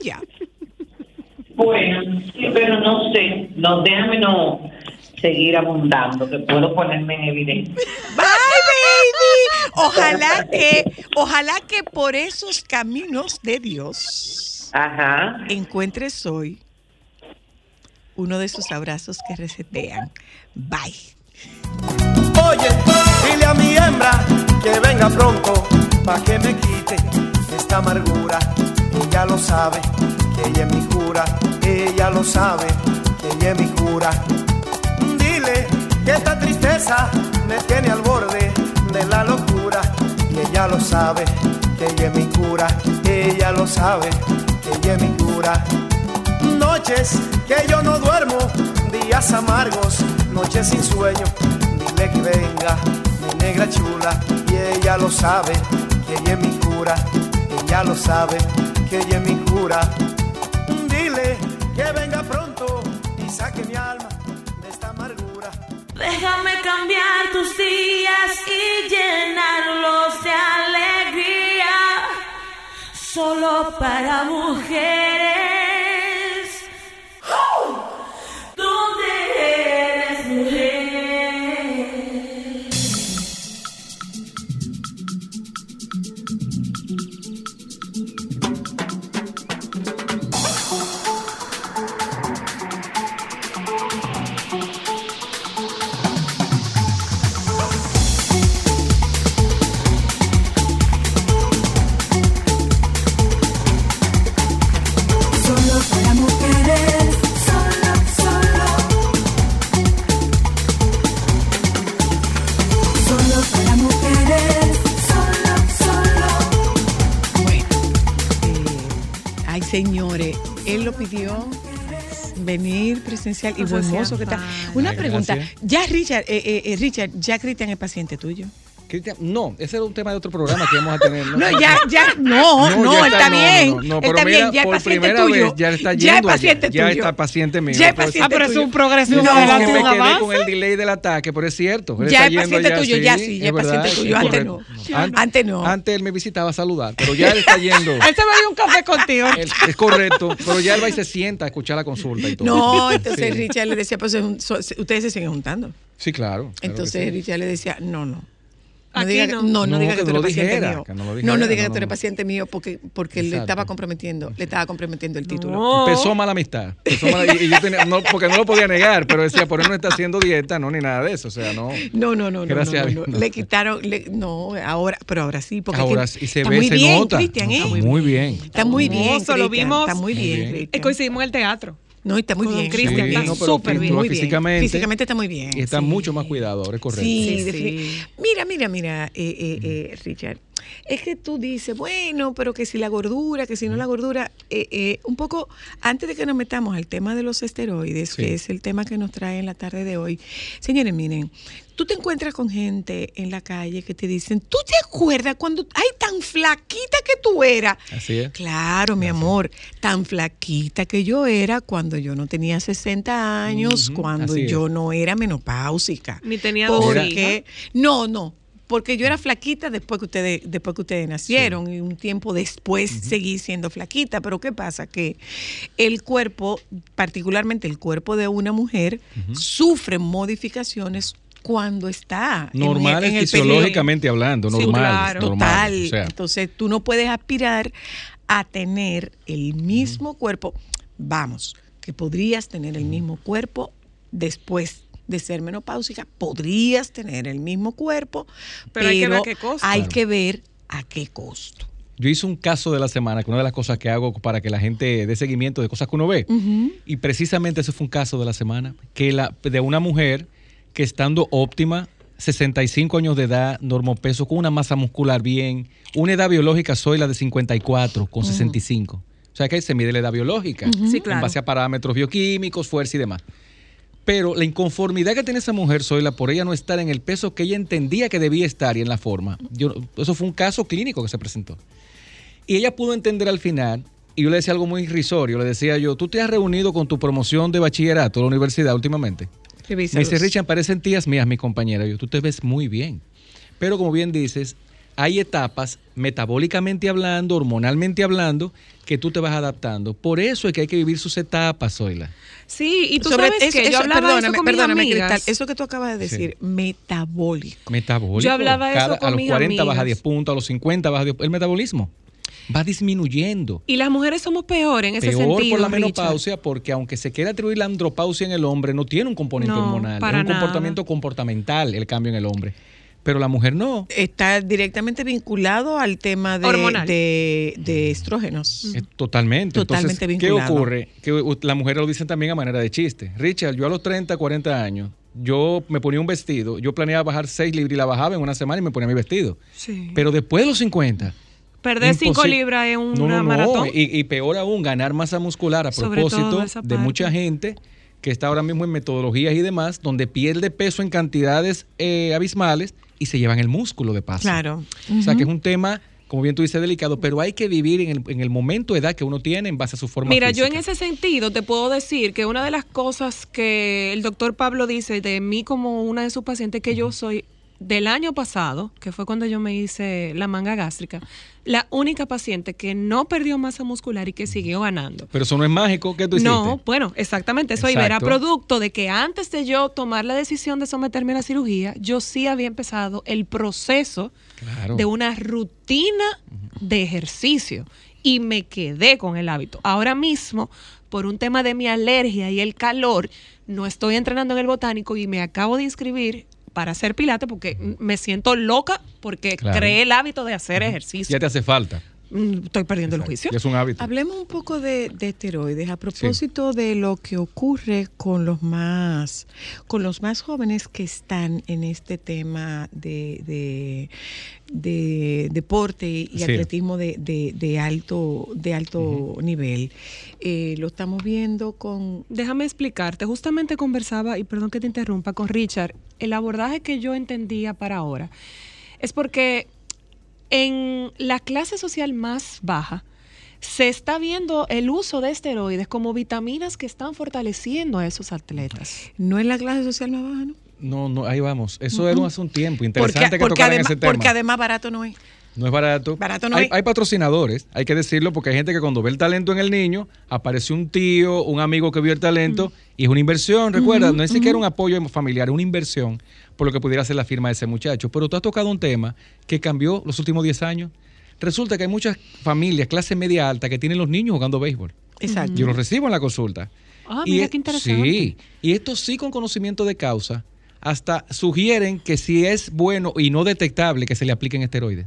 Ya. Bueno, sí, pero no sé, no, déjame no seguir abundando, que puedo ponerme en evidencia. Bye, baby. Ojalá que, ojalá que por esos caminos de Dios Ajá. encuentres hoy uno de esos abrazos que resetean. Bye. Oye, dile a mi hembra que venga pronto pa' que me quite esta amargura. Ella lo sabe, que ella es mi cura. Ella lo sabe, que ella es mi cura. Dile que esta tristeza me tiene al borde de la locura. Y ella lo sabe, que ella es mi cura. Ella lo sabe, que ella es mi cura. Noches que yo no duermo, días amargos, noches sin sueño. Dile que venga, mi negra chula, y ella lo sabe, que ella es mi cura, ella lo sabe, que ella es mi cura. Dile que venga pronto y saque mi alma de esta amargura. Déjame cambiar tus días y llenarlos de alegría, solo para mujeres. Él lo pidió venir presencial y buen mozo que está. Una Ay, pregunta, gracias. ya Richard, eh, eh, eh, Richard, ya Cristian es paciente tuyo. Cristian, no, ese era un tema de otro programa que íbamos a tener. No, ya, ya, no, no, ya él está no, bien. no, no, pero está mira, bien, ya por paciente primera tuyo. vez ya está Ya es yendo allá. paciente Ya tuyo. está paciente mío. Ya es paciente Ah, pero es un progreso, No, me quedé avance. con el delay del ataque, pero es cierto. Ya es yendo paciente allá, tuyo, ya sí, ya es verdad, paciente tuyo. Antes no. An- Antes no. Antes él me visitaba a saludar, pero ya él está yendo. Él se va a ir un café contigo. Es correcto, pero ya él va y se sienta a escuchar la consulta y todo. No, entonces. Richard le decía, pues ustedes se siguen juntando. Sí, claro. Entonces. Richard le decía, no, no. No diga, que- no. no, no diga que que tú eres lo paciente dijera, mío. que no lo no, diga no, que tú eres no. paciente mío porque, porque le estaba comprometiendo, le estaba comprometiendo el título. No. Empezó mala amistad. Empezó mala- y, y yo tenía- no, porque no lo podía negar, pero decía, por él no está haciendo dieta, no, ni nada de eso. O sea, no. No, no, no, no, Gracias no. Le quitaron, le- no, ahora, pero ahora sí, porque Ahora es que sí se está ve, muy se bien, nota. Cristian, ¿eh? Está muy bien. Está muy bien, Hermoso, lo Cristian, vimos. Está muy Muy bien, bien. Coincidimos en el teatro. No, está muy bien. Cristian, Sí, está no, súper bien. muy bien. Físicamente, Físicamente está muy bien. Y está sí. mucho más cuidado, ahora es correcto. Sí, sí. Mira, mira, mira, eh, eh, eh, Richard. Es que tú dices, bueno, pero que si la gordura, que si no la gordura, eh, eh, un poco, antes de que nos metamos al tema de los esteroides, Sí. que es el tema que nos trae en la tarde de hoy, señores, miren, tú te encuentras con gente en la calle que te dicen, ¿tú te acuerdas cuando, ay, tan flaquita que tú eras? Así es. Claro, mi amor, tan flaquita que yo era cuando yo no tenía 60 años, cuando así es. yo no era menopáusica. Ni tenía dos Porque, no, no, porque yo era flaquita después que ustedes, después que ustedes nacieron y un tiempo después seguí siendo flaquita. Pero ¿qué pasa? Que el cuerpo, particularmente el cuerpo de una mujer, sufre modificaciones cuando está Normal, en, fisiológicamente hablando, Sí, normal. claro. normal, Total. o sea. Entonces tú no puedes aspirar a tener el mismo cuerpo. Vamos, que podrías tener el mismo cuerpo después de ser menopáusica, podrías tener el mismo cuerpo, Pero hay que ver a qué costo. Hay Claro. que ver a qué costo. Yo hice un caso de la semana, que una de las cosas que hago para que la gente dé seguimiento de cosas que uno ve. Y precisamente ese fue un caso de la semana, que la, de una mujer que estando óptima, 65 años de edad, normopeso, con una masa muscular bien, una edad biológica soy la de 54 con 65. O sea que ahí se mide la edad biológica, Sí, en claro. base a parámetros bioquímicos, fuerza y demás. Pero la inconformidad que tiene esa mujer, Zoila, por ella no estar en el peso que ella entendía que debía estar y en la forma. Yo, eso fue un caso clínico que se presentó. Y ella pudo entender al final, y yo le decía algo muy irrisorio, le decía yo, ¿tú te has reunido con tu promoción de bachillerato en la universidad últimamente? Me dice, Richard, parecen tías mías, mi compañera. Yo, tú te ves muy bien. Pero como bien dices, hay etapas, metabólicamente hablando, hormonalmente hablando, que tú te vas adaptando. Por eso es que hay que vivir sus etapas, Zoila. Sí, y tú Sobre sabes eso- que eso- yo hablaba de eso perdóname, con mis perdóname, amigas. Cristal, eso que tú acabas de decir, metabólico. Metabólico. Yo hablaba de eso con A los mis 40 baja amigas. 10 puntos, a los 50 baja 10 El metabolismo va disminuyendo. Y las mujeres somos peor en ese Peor sentido. por la Richard. menopausia, porque aunque se quiera atribuir la andropausia en el hombre, no tiene un componente No, hormonal. para es un nada. comportamiento comportamental el cambio en el hombre. Pero la mujer no. Está directamente vinculado al tema de, Hormonal. de, de estrógenos. Es totalmente. Totalmente Entonces, vinculado. ¿Qué ocurre? Que las mujeres lo dicen también a manera de chiste. Richard, yo a los 30, 40 años, yo me ponía un vestido, yo planeaba bajar 6 libras y la bajaba en una semana y me ponía mi vestido. Sí. Pero después de los 50, Perder 5 Imposible. libras en una No, no, no. Y, y peor aún, ganar masa muscular a propósito de mucha gente que está ahora mismo en metodologías y demás, donde pierde peso en cantidades eh, abismales y se llevan el músculo de paso. Claro. O sea que es un tema, como bien tú dices, delicado, pero hay que vivir en el, en el momento de edad que uno tiene en base a su forma Mira, yo en ese sentido te puedo decir que una de las cosas que el doctor Pablo dice de mí como una de sus pacientes es que yo soy del año pasado, que fue cuando yo me hice la manga gástrica, la única paciente que no perdió masa muscular y que siguió ganando. Pero eso no es mágico. ¿Qué tú hiciste? No, bueno, exactamente. Eso era Exacto. producto de que antes de yo tomar la decisión de someterme a la cirugía, yo sí había empezado el proceso Claro. de una rutina de ejercicio y me quedé con el hábito. Ahora mismo, por un tema de mi alergia y el calor, no estoy entrenando en el botánico y me acabo de inscribir para hacer pilate porque me siento loca porque Claro. creé el hábito de hacer ejercicio. Ya te hace falta. Mm, Estoy perdiendo el juicio. Es un hábito. Hablemos un poco de, de esteroides a propósito de lo que ocurre con los más con los más jóvenes que están en este tema de, de, de deporte y Sí. atletismo de, de- de alto de alto nivel. Eh, lo estamos viendo con Déjame explicarte. Justamente conversaba, y perdón que te interrumpa, con Richard. El abordaje que yo entendía para ahora es porque en la clase social más baja se está viendo el uso de esteroides como vitaminas que están fortaleciendo a esos atletas. no es la clase social más baja, ¿no? No, no, ahí vamos. Eso era hace un tiempo. Porque, Interesante que porque tocaran además, ese tema. porque además barato no es. No es barato. Barato no hay, hay patrocinadores, hay que decirlo, porque hay gente que cuando ve el talento en el niño, aparece un tío, un amigo que vio el talento, y es una inversión, recuerda, no es siquiera ujú. un apoyo familiar, es una inversión por lo que pudiera ser la firma de ese muchacho. Pero tú has tocado un tema que cambió los últimos 10 años. Resulta que hay muchas familias, clase media alta, que tienen los niños jugando béisbol. Exacto. Yo los recibo en la consulta. Ah, mira qué interesante. Sí, y esto sí con conocimiento de causa, hasta sugieren que si es bueno y no detectable que se le apliquen esteroides.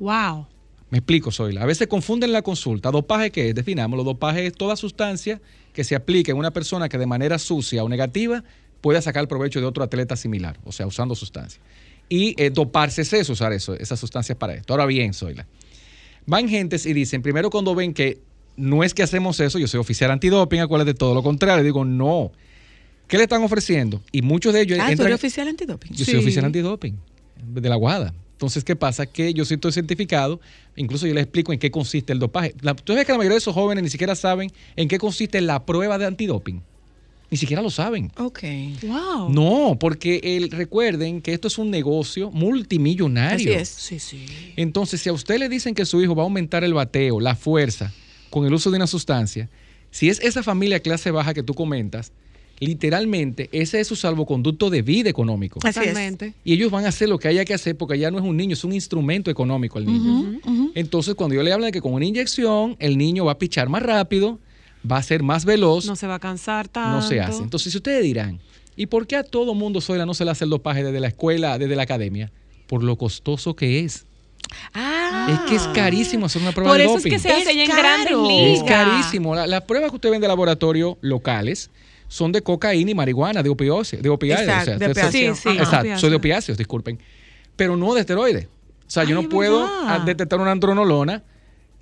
Wow. Me explico, Zoila. A veces confunden la consulta. ¿Dopaje qué es? Definámoslo. Dopaje es toda sustancia que se aplique en una persona que de manera sucia o negativa pueda sacar provecho de otro atleta similar, o sea, usando sustancias. Y eh, doparse es eso, usar eso, esas sustancias para esto. Ahora bien, Zoila. Van gentes y dicen, primero cuando ven que no es que hacemos eso, yo soy oficial antidoping, acuérdate de todo lo contrario. Digo, no. ¿Qué le están ofreciendo? Y muchos de ellos Ah, ¿tú entran- eres oficial antidoping? yo soy oficial antidoping de la Guada. Entonces, ¿qué pasa? Que yo sí estoy certificado, incluso yo les explico en qué consiste el dopaje. La, tú ves que la mayoría de esos jóvenes ni siquiera saben en qué consiste la prueba de antidoping. Ni siquiera lo saben. Ok. Wow. No, porque el- recuerden que esto es un negocio multimillonario. Así es. Sí, sí. Entonces, si a usted le dicen que su hijo va a aumentar el bateo, la fuerza, con el uso de una sustancia, si es esa familia clase baja que tú comentas, literalmente ese es su salvoconducto de vida económico. Totalmente. Y ellos van a hacer lo que haya que hacer porque ya no es un niño, es un instrumento económico el niño. Entonces, cuando yo le hablo de que con una inyección el niño va a pichar más rápido, va a ser más veloz, No se va a cansar tanto. no se hace. Entonces, si ustedes dirán, ¿y por qué a todo mundo Zoila no se le hace el dopaje desde la escuela, desde la academia? Por lo costoso que es. Ah. Es que es carísimo hacer una prueba Por de eso es doping. que se hace ya en grandes ligas. Es carísimo. La- Las pruebas que usted ven de laboratorio locales son de cocaína y marihuana, de opiáceos. De opiáceos. Exacto, o sea, de opiáceos. Sí, sí. Exacto, opiáceos. soy de opiáceos, disculpen. Pero no de esteroides. O sea, yo no puedo ¿verdad? ah, detectar una andronolona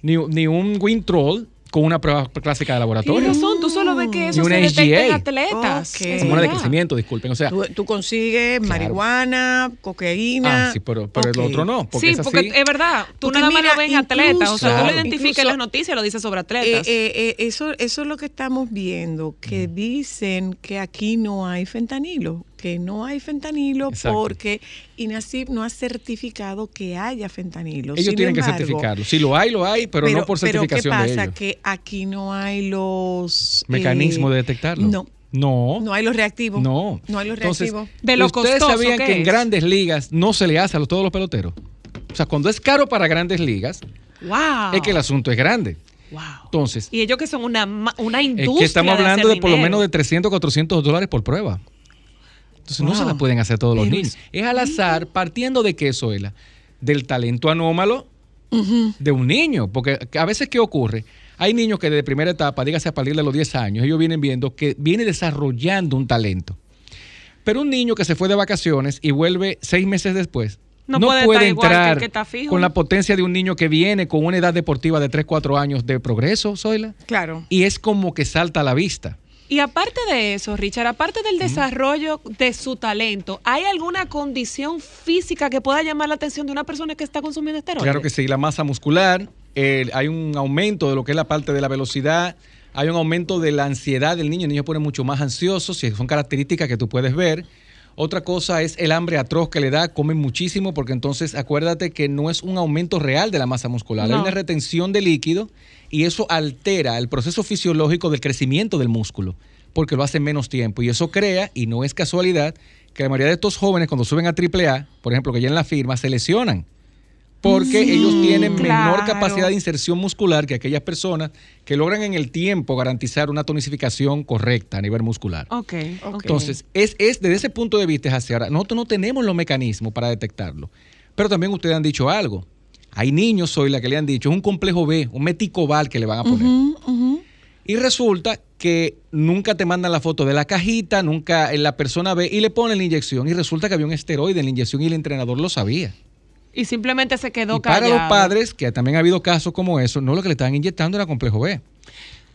ni, ni un Wintrol con una prueba clásica de laboratorio. Tienes razón, tú solo ves que eso se una detecta en atletas. Ok. Es Hormona de crecimiento, disculpen. O sea, Tú, tú consigues Claro. marihuana, cocaína. ah, sí, pero, pero el otro no. Porque sí, es así. porque es verdad. Tú Porque nada más mira, lo ves en atletas. O sea, tú incluso- lo identificas en las noticias y lo dices sobre Eh, atletas. eh, eh, eso, eso es lo que estamos viendo, que dicen que aquí no hay fentanilo, que no hay fentanilo Exacto. porque INACIP no ha certificado que haya fentanilo. Ellos Sin tienen que certificarlo. Si lo hay, lo hay, pero, no por certificación ¿qué pasa? de ellos. Que aquí no hay los... Eh, de detectarlo. No, No. no hay los reactivos. No. No hay los Entonces, reactivos. De lo ¿Ustedes costoso sabían que en es. grandes ligas no se le hace a los- todos los peloteros? O sea, cuando es caro para grandes ligas, wow. es que el asunto es grande. Wow. Entonces, Y ellos que son una, una industria. es que estamos de hablando de, hacer por lo menos de 300, 400 dólares por prueba. Entonces, no se la pueden hacer todos los niños. Es al azar, partiendo de qué, Zoila? Del talento anómalo de un niño. Porque a veces, ¿qué ocurre? Hay niños que desde primera etapa, dígase a partir de los 10 años, ellos vienen viendo que viene desarrollando un talento. Pero un niño que se fue de vacaciones y vuelve seis meses después, No no, puede puede, estar igual que el entrar que está fijo. con la potencia de un niño que viene con una edad deportiva de 3, 4 años de progreso, Zoila. Claro. Y es como que salta a la vista. Y aparte de eso, Richard, aparte del desarrollo de su talento, ¿hay alguna condición física que pueda llamar la atención de una persona que está consumiendo esteroides? Claro que sí, la masa muscular, eh, hay un aumento de lo que es la parte de la velocidad, hay un aumento de la ansiedad del niño, el niño pone mucho más ansioso, si son características que tú puedes ver, Otra cosa es el hambre atroz que le da, comen muchísimo porque entonces acuérdate que no es un aumento real de la masa muscular, hay una retención de líquido y eso altera el proceso fisiológico del crecimiento del músculo porque lo hace en menos tiempo. Y eso crea, y no es casualidad, que la mayoría de estos jóvenes cuando suben a AAA, por ejemplo, que ya en la firma, se lesionan porque Sí, ellos tienen menor capacidad de inserción muscular que aquellas personas que logran en el tiempo garantizar una tonificación correcta a nivel muscular. Ok, ok. Entonces, es, es desde ese punto de vista es hacia ahora. Nosotros no tenemos los mecanismos para detectarlo. Pero también ustedes han dicho algo. Hay niños hoy la que le han dicho, es un complejo B, un meticobal que le van a poner. Y resulta que nunca te mandan la foto de la cajita, nunca la persona ve y le ponen la inyección. Y resulta que había un esteroide en la inyección y el entrenador lo sabía. Y simplemente se quedó Y para los padres, que también ha habido casos como eso, no lo que le estaban inyectando era complejo B.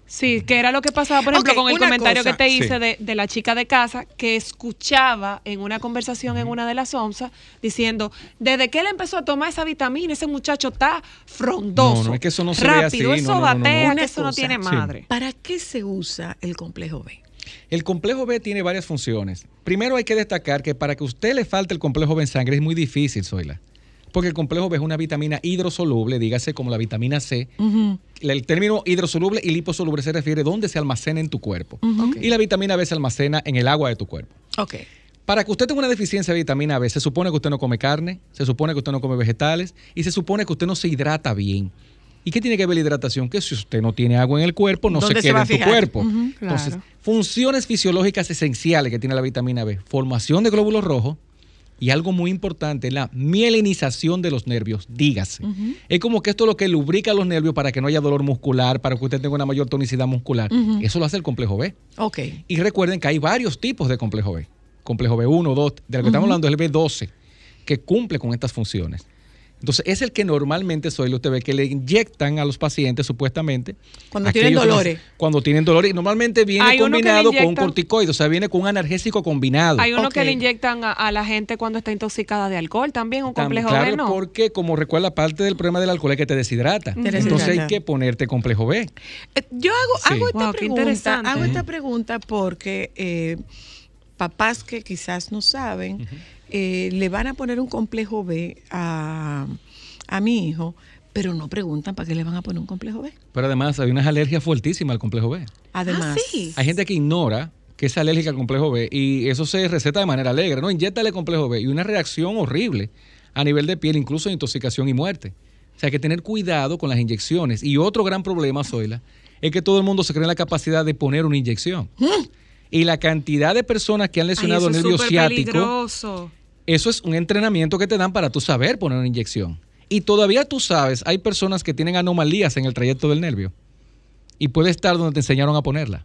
Sí, que era lo que pasaba, por ejemplo, con el comentario cosa. que te hice Sí. de, de la chica de casa que escuchaba en una conversación en una de las onzas diciendo, desde que él empezó a tomar esa vitamina, ese muchacho está frondoso. No, no, es que eso no se ve rápido, así, eso no, no, no, no. batea, que eso no cosa. tiene Sí. madre. ¿Para qué se usa el complejo B? El complejo B tiene varias funciones. Primero hay que destacar que para que a usted le falte el complejo B en sangre es muy difícil, Zoila. Porque el complejo B es una vitamina hidrosoluble, dígase como la vitamina C. El término hidrosoluble y liposoluble se refiere a dónde se almacena en tu cuerpo. Y la vitamina B se almacena en el agua de tu cuerpo. Ok. Para que usted tenga una deficiencia de vitamina B, se supone que usted no come carne, se supone que usted no come vegetales y se supone que usted no se hidrata bien. ¿Y qué tiene que ver la hidratación? Que si usted no tiene agua en el cuerpo, no se ¿Dónde se queda en tu cuerpo. Entonces, claro. funciones fisiológicas esenciales que tiene la vitamina B. Formación de glóbulos rojos y algo muy importante, la mielinización de los nervios, dígase. Es como que esto es lo que lubrica los nervios para que no haya dolor muscular, para que usted tenga una mayor tonicidad muscular. Eso lo hace el complejo B. Ok. Y recuerden que hay varios tipos de complejo B. Complejo B1, 2, de lo que estamos hablando es el B12, que cumple con estas funciones. Entonces, es el que normalmente soy, usted ve que le inyectan a los pacientes supuestamente. Cuando tienen dolores. Cuando tienen dolores. Y normalmente viene Hay combinado con un corticoide, o sea, viene con un analgésico combinado. Hay uno que le inyectan a, a la gente cuando está intoxicada de alcohol, también un complejo claro, B, ¿no? porque como recuerda, parte del problema del alcohol es que te deshidrata. Te Entonces deshidrata. hay que ponerte complejo B. Eh, Yo hago, Sí. hago esta Wow, pregunta, hago esta pregunta porque eh, papás que quizás no saben eh, le van a poner un complejo B a, a mi hijo, pero no preguntan para qué le van a poner un complejo B. Pero además hay unas alergias fuertísimas al complejo B. Además, Hay gente que ignora que es alérgica al complejo B y eso se receta de manera alegre, ¿no? Inyéctale complejo B y una reacción horrible a nivel de piel, incluso intoxicación y muerte. O sea, hay que tener cuidado con las inyecciones. Y otro gran problema, Zoila, es que todo el mundo se cree en la capacidad de poner una inyección. Y la cantidad de personas que han Ay, lesionado eso es nervio súper ciático, peligroso. eso es un entrenamiento que te dan para tú saber poner una inyección. Y todavía tú sabes, hay personas que tienen anomalías en el trayecto del nervio. Y puede estar donde te enseñaron a ponerla.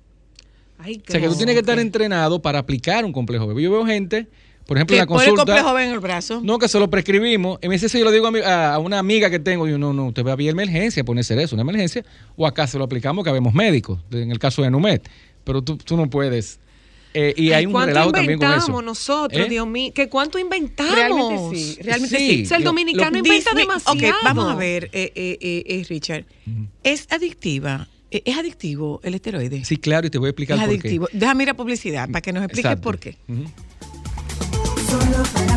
Ay, O sea, que tú tienes que estar entrenado para aplicar un complejo B. Yo veo gente, por ejemplo, en la pone el consulta. complejo B en el brazo. No, que se lo prescribimos. En veces yo lo digo a, mi- a- una amiga que tengo, y yo, no, no, usted va a ver emergencia, ponerse eso, una emergencia, o acá se lo aplicamos que habemos médicos, en el caso de Numet. Pero tú, tú no puedes. Eh, y hay Ay, un ¿Cuánto relajo también con inventamos eso. nosotros, ¿Eh? Dios mío? ¿Que ¿Cuánto inventamos? Realmente sí, realmente sí. O sea, el Lo- dominicano Lo- inventa Disney- demasiado. Ok, vamos a ver, eh, eh, eh, eh, Richard. ¿Es adictiva? ¿Es adictivo el esteroide? Sí, claro, y te voy a explicar es por adictivo. Déjame ir a publicidad para que nos explique Exacto. por qué. qué. Ujú. Solo para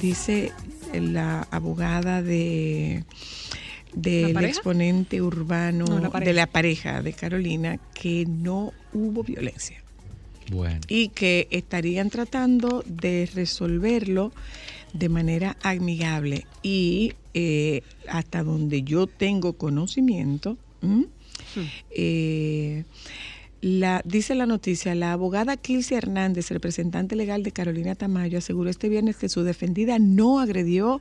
dice la abogada de del exponente urbano No, la pareja. de la pareja de Carolina que no hubo violencia. Bueno. y que estarían tratando de resolverlo de manera amigable y eh, hasta donde yo tengo conocimiento, eh, la, dice la noticia, la abogada Kilsi Hernández, representante legal de Carolina Tamayo, aseguró este viernes que su defendida no agredió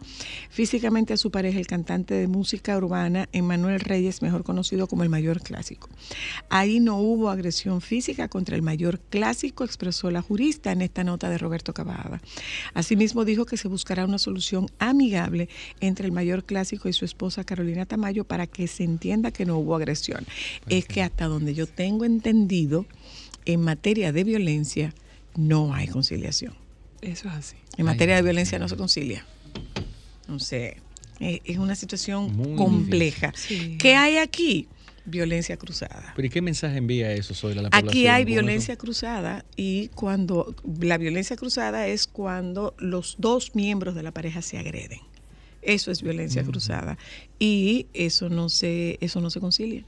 físicamente a su pareja, el cantante de música urbana Emanuel Reyes, mejor conocido como el Mayor Clásico. Ahí no hubo agresión física contra el Mayor Clásico, expresó la jurista en esta nota de Roberto Cavada. Asimismo dijo que se buscará una solución amigable entre el Mayor Clásico y su esposa Carolina Tamayo para que se entienda que no hubo agresión. Es que hasta donde yo tengo entendido, en materia de violencia no hay conciliación. Eso es así. En materia de violencia no se concilia. Entonces, es, es una situación Muy compleja. Sí. ¿Qué hay aquí? Violencia cruzada. ¿Pero y qué mensaje envía eso sobre la Aquí población? hay con eso? violencia cruzada y cuando la violencia cruzada es cuando los dos miembros de la pareja se agreden. Eso es violencia cruzada y eso no se eso no se concilia.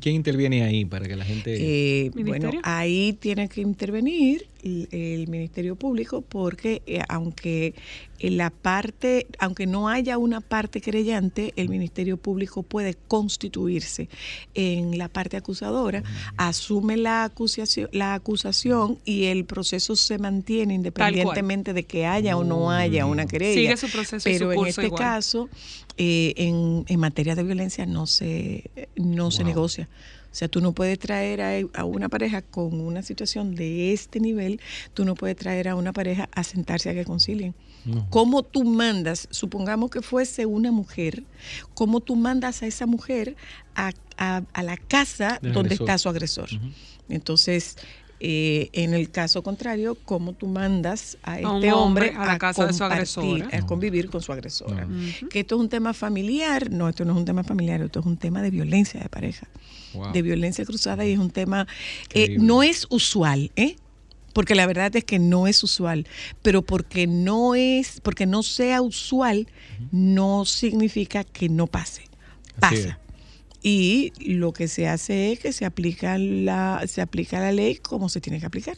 ¿Quién interviene ahí para que la gente... Eh, bueno, ahí tiene que intervenir el, el Ministerio Público porque eh, aunque en la parte, aunque no haya una parte creyente, el Ministerio Público puede constituirse en la parte acusadora, asume la acusación, la acusación y el proceso se mantiene independientemente de que haya o no haya una querella. Sigue su proceso y su Pero en este igual. caso, eh, en, en materia de violencia no se, no se negocia. O sea, tú no puedes traer a, a una pareja con una situación de este nivel, tú no puedes traer a una pareja a sentarse a que concilien. No. ¿Cómo tú mandas, supongamos que fuese una mujer, cómo tú mandas a esa mujer a, a- a la casa Del donde agresor. está su agresor? Entonces, eh, en el caso contrario, ¿cómo tú mandas a este hombre, hombre a la casa de su compartir, agresora? a convivir con su agresora? Que esto es un tema familiar, no, esto no es un tema familiar, esto es un tema de violencia de pareja, Wow. de violencia cruzada y es un tema, eh, no es usual, ¿eh? Porque la verdad es que no es usual, pero porque no es, porque no sea usual, no significa que no pase, Así es. pasa. Y lo que se hace es que se aplica la, se aplica la ley como se tiene que aplicar.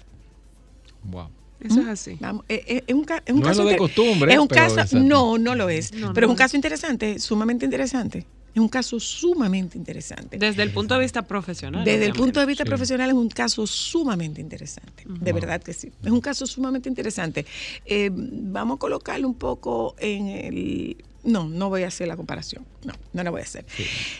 Wow. Eso es así. Vamos, eh, eh, es un, es un No es caso lo de costumbre, Es un pero caso, no, no lo es. No, pero no es un es. caso interesante, sumamente interesante. Es un caso sumamente interesante. Desde el punto de vista profesional. Desde el punto de vista Sí. profesional es un caso sumamente interesante, de verdad que sí. Es un caso sumamente interesante. Eh, vamos a colocarlo un poco en el... No, no voy a hacer la comparación. No, no la voy a hacer.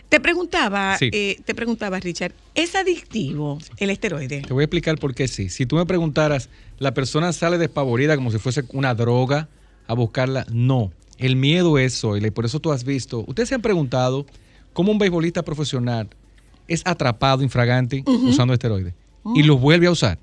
Te preguntaba, Sí. eh, te preguntaba, Richard, ¿es adictivo el esteroide? Te voy a explicar por qué sí. Si tú me preguntaras, la persona sale despavorida como si fuese una droga a buscarla. No. El miedo es Zoila, y por eso tú has visto. Ustedes se han preguntado cómo un beisbolista profesional es atrapado infragante usando esteroides y los vuelve a usar.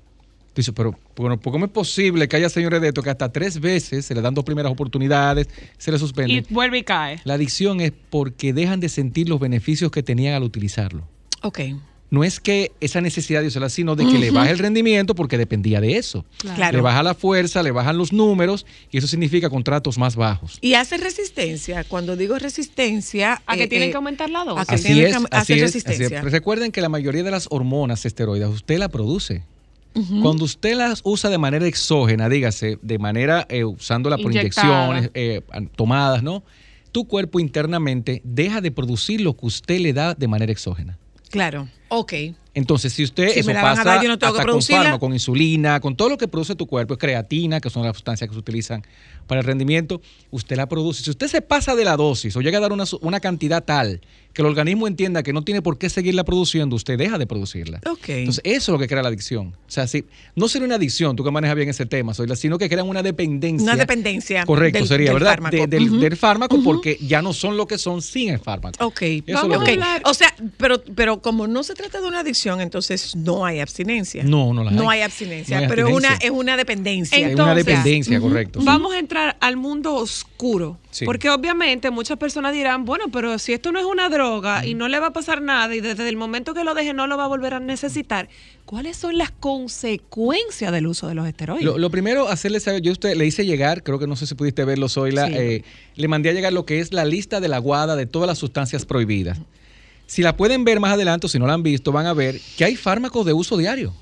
Tú dices, pero bueno, ¿por ¿cómo es posible que haya señores de esto que hasta tres veces se le dan dos primeras oportunidades, se le Y suspenden? vuelve y cae. La adicción es porque dejan de sentir los beneficios que tenían al utilizarlo. Ok. No es que esa necesidad de usarla, sino de que le baje el rendimiento porque dependía de eso. Claro. Le baja la fuerza, le bajan los números y eso significa contratos más bajos. Y hace resistencia. Cuando digo resistencia... A que eh, tienen eh, que aumentar la a dosis. que Así tiene es, que así hacer resistencia. es. Recuerden que la mayoría de las hormonas esteroides usted la produce. Cuando usted las usa de manera exógena, dígase, de manera eh, usándola por Inyectada. inyecciones, eh, tomadas, ¿no? Tu cuerpo internamente deja de producir lo que usted le da de manera exógena. Claro. Ok. Entonces, si usted Si eso pasa dar, no hasta con fármaco, con insulina, con todo lo que produce tu cuerpo, es creatina, que son las sustancias que se utilizan para el rendimiento, usted la produce. Si usted se pasa de la dosis o llega a dar una, una cantidad tal que el organismo entienda que no tiene por qué seguirla produciendo, usted deja de producirla. Ok. Entonces, eso es lo que crea la adicción. O sea, si, no sería una adicción, tú que manejas bien ese tema, sino que crean una dependencia. Una dependencia. Correcto, del- sería, del ¿verdad? fármaco. De- del, fármaco, porque ya no son lo que son sin el fármaco. Ok, Eso es vamos lo a hablar. O sea, pero, pero como no se trata de una adicción, entonces no hay abstinencia. No, no la hay. No hay abstinencia, No hay pero es una, es una dependencia. Es una Entonces, dependencia, correcto. sí. Vamos a entrar al mundo oscuro. Sí. Porque obviamente muchas personas dirán, bueno, pero si esto no es una droga y no le va a pasar nada y desde el momento que lo deje no lo va a volver a necesitar, ¿cuáles son las consecuencias del uso de los esteroides? Lo, lo primero, hacerle saber, yo a usted le hice llegar, creo que no sé si pudiste verlo, Zoila, Sí. eh, le mandé a llegar lo que es la lista de la guada de todas las sustancias prohibidas. Si la pueden ver más adelante, o si no la han visto, van a ver que hay fármacos de uso diario.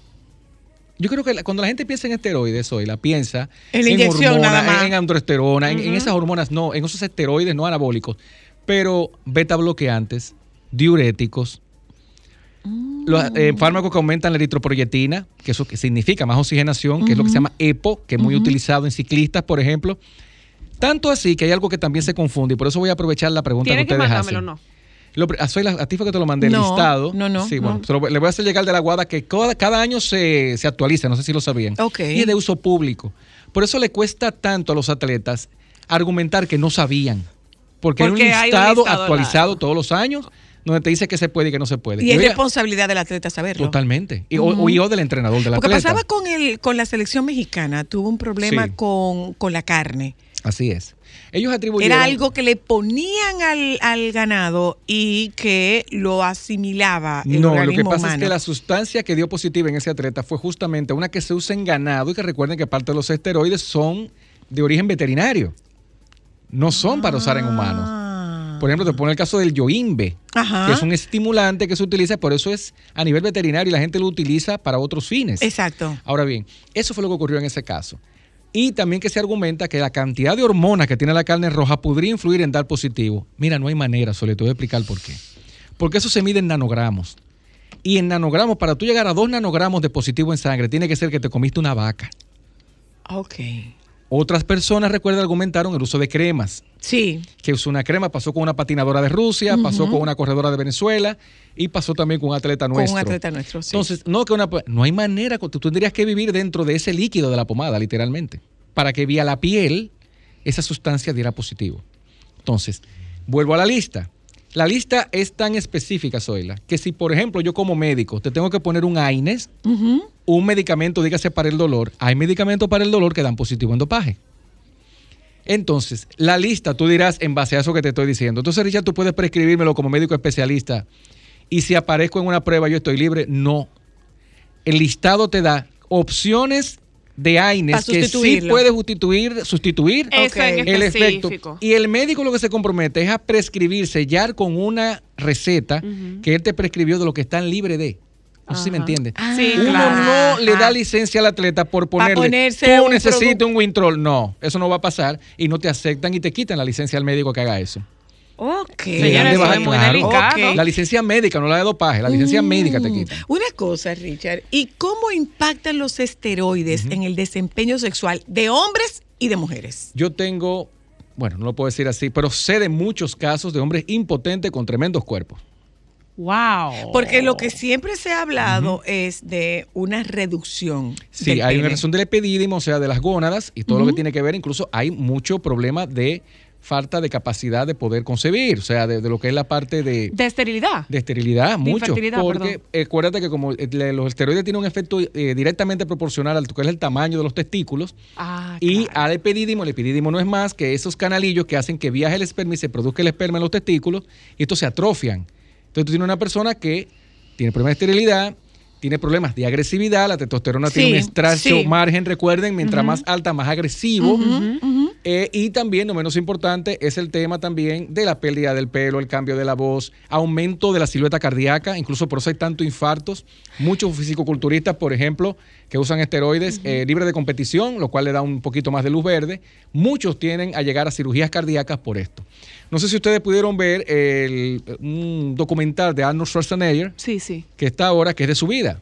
Yo creo que la- cuando la gente piensa en esteroides hoy, la piensa En la inyección hormonas, en, androesterona, en- en, esas hormonas, no, en esos esteroides no anabólicos, pero beta bloqueantes, diuréticos, los Mm. eh, fármacos que aumentan la eritroproyetina, que eso que significa más oxigenación, que es lo que se llama EPO, que es muy utilizado en ciclistas, por ejemplo. Tanto así que hay algo que también se confunde y por eso voy a aprovechar la pregunta que ustedes hacen. no. Lo a, Zoila, a ti fue que te lo mandé el No, listado. no, no, Sí, bueno, no. le voy a hacer llegar de la guada que cada, cada año se, se actualiza, no sé si lo sabían. Ok. Y es de uso público. Por eso le cuesta tanto a los atletas argumentar que no sabían. Porque, Porque hay un hay un listado, actualizado todos los años donde te dice que se puede y que no se puede. Y es oiga, responsabilidad del atleta saberlo. Totalmente. Y, o- y o del entrenador del Lo que atleta. pasaba con el con la selección mexicana, tuvo un problema Sí. con, con la carne. Así es. Ellos atribuyeron... Era algo que le ponían al, al ganado y que lo asimilaba el No, lo que pasa humano. es que la sustancia que dio positiva en ese atleta fue justamente una que se usa en ganado y que recuerden que parte de los esteroides son de origen veterinario. No son para usar en humanos. Por ejemplo, te pone el caso del yoimbe, Ah. Ajá. que es un estimulante que se utiliza, por eso es a nivel veterinario y la gente lo utiliza para otros fines. Exacto. Ahora bien, eso fue lo que ocurrió en ese caso. Y también que se argumenta que la cantidad de hormonas que tiene la carne roja podría influir en dar positivo. Mira, no hay manera, solo te voy a explicar por qué. Porque eso se mide en nanogramos. Y en nanogramos, para tú llegar a dos nanogramos de positivo en sangre, tiene que ser que te comiste una vaca. Ok. Otras personas, recuerda, argumentaron el uso de cremas. Sí. Que usó una crema, pasó con una patinadora de Rusia, pasó con una corredora de Venezuela y pasó también con un atleta Con nuestro. un atleta nuestro, sí. Entonces, no, que una, no hay manera, tú tendrías que vivir dentro de ese líquido de la pomada, literalmente, para que vía la piel esa sustancia diera positivo. Entonces, vuelvo a la lista. La lista es tan específica, Zoila, que si, por ejemplo, yo como médico te tengo que poner un AINES, un medicamento, dígase para el dolor, hay medicamentos para el dolor que dan positivo en dopaje. Entonces, la lista, tú dirás en base a eso que te estoy diciendo. Entonces, Richard, tú puedes prescribírmelo como médico especialista. Y si aparezco en una prueba, yo estoy libre. No. El listado te da opciones de AINES que sí puede sustituir, sustituir el efecto. Y el médico lo que se compromete es a prescribir, sellar con una receta que él te prescribió de lo que están libre de. No sé si me entiendes. Sí, Uno claro. no le da licencia al atleta por ponerle, ponerse tú un necesitas un Wintrol. No, eso no va a pasar y no te aceptan y te quitan la licencia al médico que haga eso. Ok. Le dan de baja, claro. Ok. La licencia médica, no la de dopaje, la licencia médica te quitan. Una cosa, Richard, ¿y cómo impactan los esteroides en el desempeño sexual de hombres y de mujeres? Yo tengo, bueno, no lo puedo decir así, pero sé de muchos casos de hombres impotentes con tremendos cuerpos. Wow. Porque lo que siempre se ha hablado es de una reducción. Sí, del hay una pene. reducción del epidídimo, o sea, de las gónadas y todo lo que tiene que ver, incluso hay mucho problema de falta de capacidad de poder concebir, o sea, de, de lo que es la parte de, De esterilidad. de esterilidad, mucho. Porque eh, acuérdate que como eh, los esteroides tienen un efecto eh, directamente proporcional al que es el tamaño de los testículos, Ah, y al epidídimo, el epidídimo no es más que esos canalillos que hacen que viaje el esperma y se produzca el esperma en los testículos y estos se atrofian. Entonces tú tienes una persona que tiene problemas de esterilidad, tiene problemas de agresividad, la testosterona tiene un Sí, estracho sí. margen, recuerden, mientras más alta, más agresivo. Ujú. Eh, y también, no menos importante, es el tema también de la pérdida del pelo, el cambio de la voz, aumento de la silueta cardíaca, incluso por eso hay tantos infartos. Muchos fisicoculturistas, por ejemplo, que usan esteroides eh, libres de competición, lo cual le da un poquito más de luz verde. Muchos tienen a llegar a cirugías cardíacas por esto. No sé si ustedes pudieron ver el, un documental de Arnold Schwarzenegger, Sí, sí. que está ahora, que es de su vida.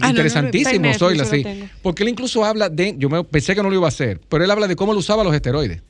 Ah, no, no, Interesantísimo, sí. Porque él incluso habla de, yo me, pensé que no lo iba a hacer, pero él habla de cómo él usaba los esteroides.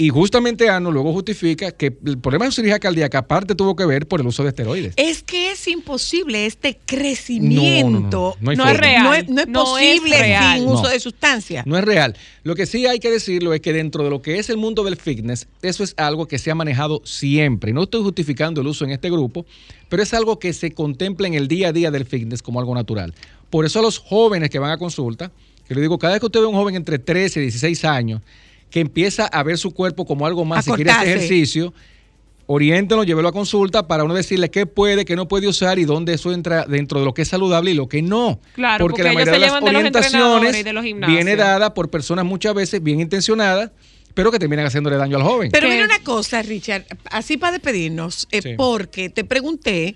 Y justamente Arnold luego justifica que el problema de su cirugía cardíaca aparte tuvo que ver por el uso de esteroides. Es que es imposible este crecimiento. No, no, no, no hay No forma. es real. No es, no es No es posible real. sin No. uso de sustancia. No es real. Lo que sí hay que decirlo es que dentro de lo que es el mundo del fitness, eso es algo que se ha manejado siempre. No estoy justificando el uso en este grupo, pero es algo que se contempla en el día a día del fitness como algo natural. Por eso a los jóvenes que van a consulta, que le digo, cada vez que usted ve a un joven entre 13 y 16 años que empieza a ver su cuerpo como algo más A y quiere hacer cortarse. ejercicio, oriéntenlo, llévelo a consulta para uno decirle qué puede, qué no puede usar y dónde eso entra dentro de lo que es saludable y lo que no. Claro, porque la ellos mayoría de las llevan de los orientaciones de los viene dada por personas muchas veces bien intencionadas, pero que terminan haciéndole daño al joven. Pero ¿Qué? mira una cosa, Richard, así para despedirnos, eh, Sí. porque te pregunté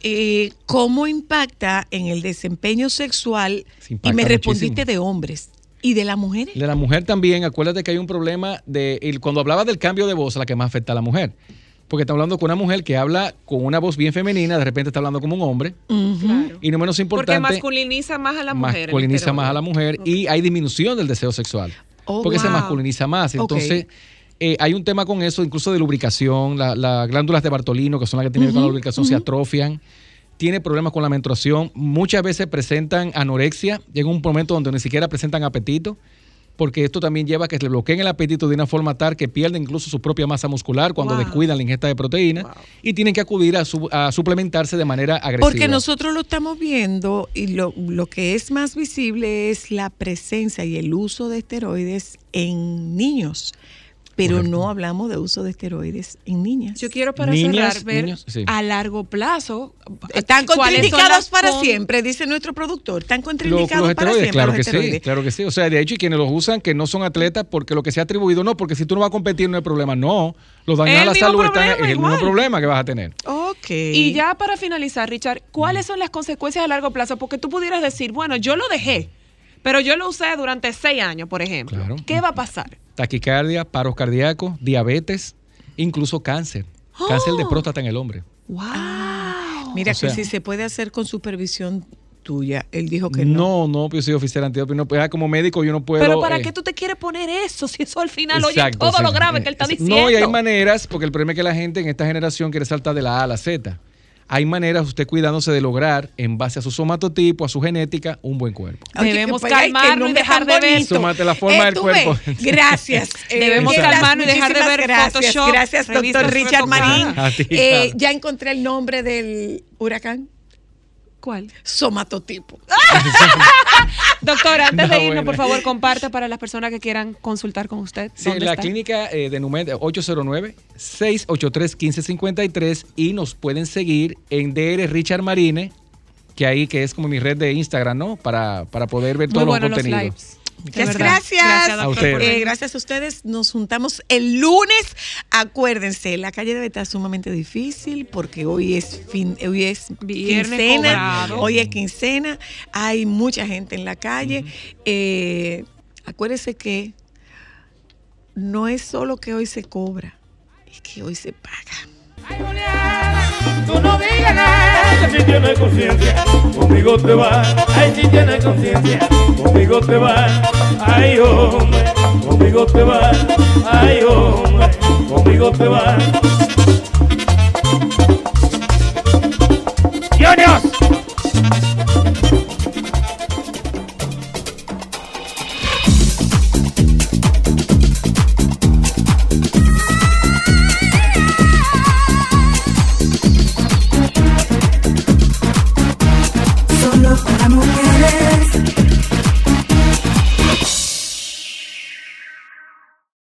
eh, ¿cómo impacta en el desempeño sexual? Se Y me respondiste muchísimo. de hombres y de las mujeres. De la mujer también, acuérdate que hay un problema de. y Cuando hablaba del cambio de voz, la que más afecta a la mujer. Porque está hablando con una mujer que habla con una voz bien femenina, de repente está hablando como un hombre. Y no menos Porque importante. masculiniza más a la mujer. masculiniza más a la mujer y hay disminución del deseo sexual. Oh, porque se masculiniza más. Entonces, eh, hay un tema con eso, incluso de lubricación. la- Las glándulas de Bartolino, que son las que tienen que ver con la lubricación, se atrofian. Tiene problemas con la menstruación. Muchas veces presentan anorexia. Llega un momento donde ni siquiera presentan apetito. Porque esto también lleva a que le bloqueen el apetito de una forma tal que pierden incluso su propia masa muscular cuando Wow. descuidan la ingesta de proteína y tienen que acudir a, su- a suplementarse de manera agresiva. Porque nosotros lo estamos viendo y lo, lo que es más visible es la presencia y el uso de esteroides en niños, pero no hablamos de uso de esteroides en niñas. Yo quiero para Niñas, cerrar ver niños, sí. a largo plazo Están cuáles son contraindicados para con- siempre, dice nuestro productor. Están contraindicados los para esteroides, siempre. claro los que sí, claro que sí. O sea, de hecho, y quienes los usan que no son atletas, porque lo que se ha atribuido, no, porque si tú no vas a competir no hay problema. No, los daños a la salud están, problema, es el mismo problema que vas a tener. Ok. Y ya para finalizar, Richard, ¿cuáles son las consecuencias a largo plazo? Porque tú pudieras decir, bueno, yo lo dejé, pero yo lo usé durante seis años, por ejemplo. Claro. ¿Qué va a pasar? Taquicardia, paros cardíacos, diabetes, incluso cáncer. Cáncer de próstata en el hombre. Mira O sea- que si se puede hacer con supervisión tuya. Él dijo que no. No, no, yo soy oficial antidoping. No, pues, ah, como médico yo no puedo. pero ¿para eh, qué tú te quieres poner eso si eso al final oye Exacto, todo sí. lo grave que él está Eh, diciendo? No, y hay maneras, porque el problema es que la gente en esta generación quiere saltar de la A a la Z. Hay maneras, usted cuidándose de lograr, en base a su somatotipo, a su genética, un buen cuerpo. Debemos qué calmarnos y dejar de ver. Súmate la forma Eh, del cuerpo. Gracias. eh, Debemos calmarnos y dejar de ver gracias. Photoshop, Gracias, doctor Richard. Marín. Eh, ya encontré el nombre del huracán. ¿Cuál? Somatotipo. Doctora, antes No, de irnos, bueno. por favor, comparte para las personas que quieran consultar con usted. Sí, ¿Dónde la está? clínica eh, de Numet 809-683-1553 y nos pueden seguir en DR Richard Marine, que ahí que es como mi red de Instagram, ¿no? Para, para poder ver Muy todos los contenidos. lives. Muchas gracias. Gracias, A Eh, gracias a ustedes. Nos juntamos el lunes. Acuérdense, la calle debe estar sumamente difícil porque hoy es fin, hoy es Viernes quincena. cobrado. Hoy es quincena. Hay mucha gente en la calle. Eh, acuérdense que no es solo que hoy se cobra, es que hoy se paga. Ay, Juliana, tú no digas nada. Si tienes conciencia, conmigo te vas. Ay, si tienes conciencia, conmigo te vas. Ay, hombre, conmigo te vas. Ay, hombre, conmigo te vas. Junior. Peace.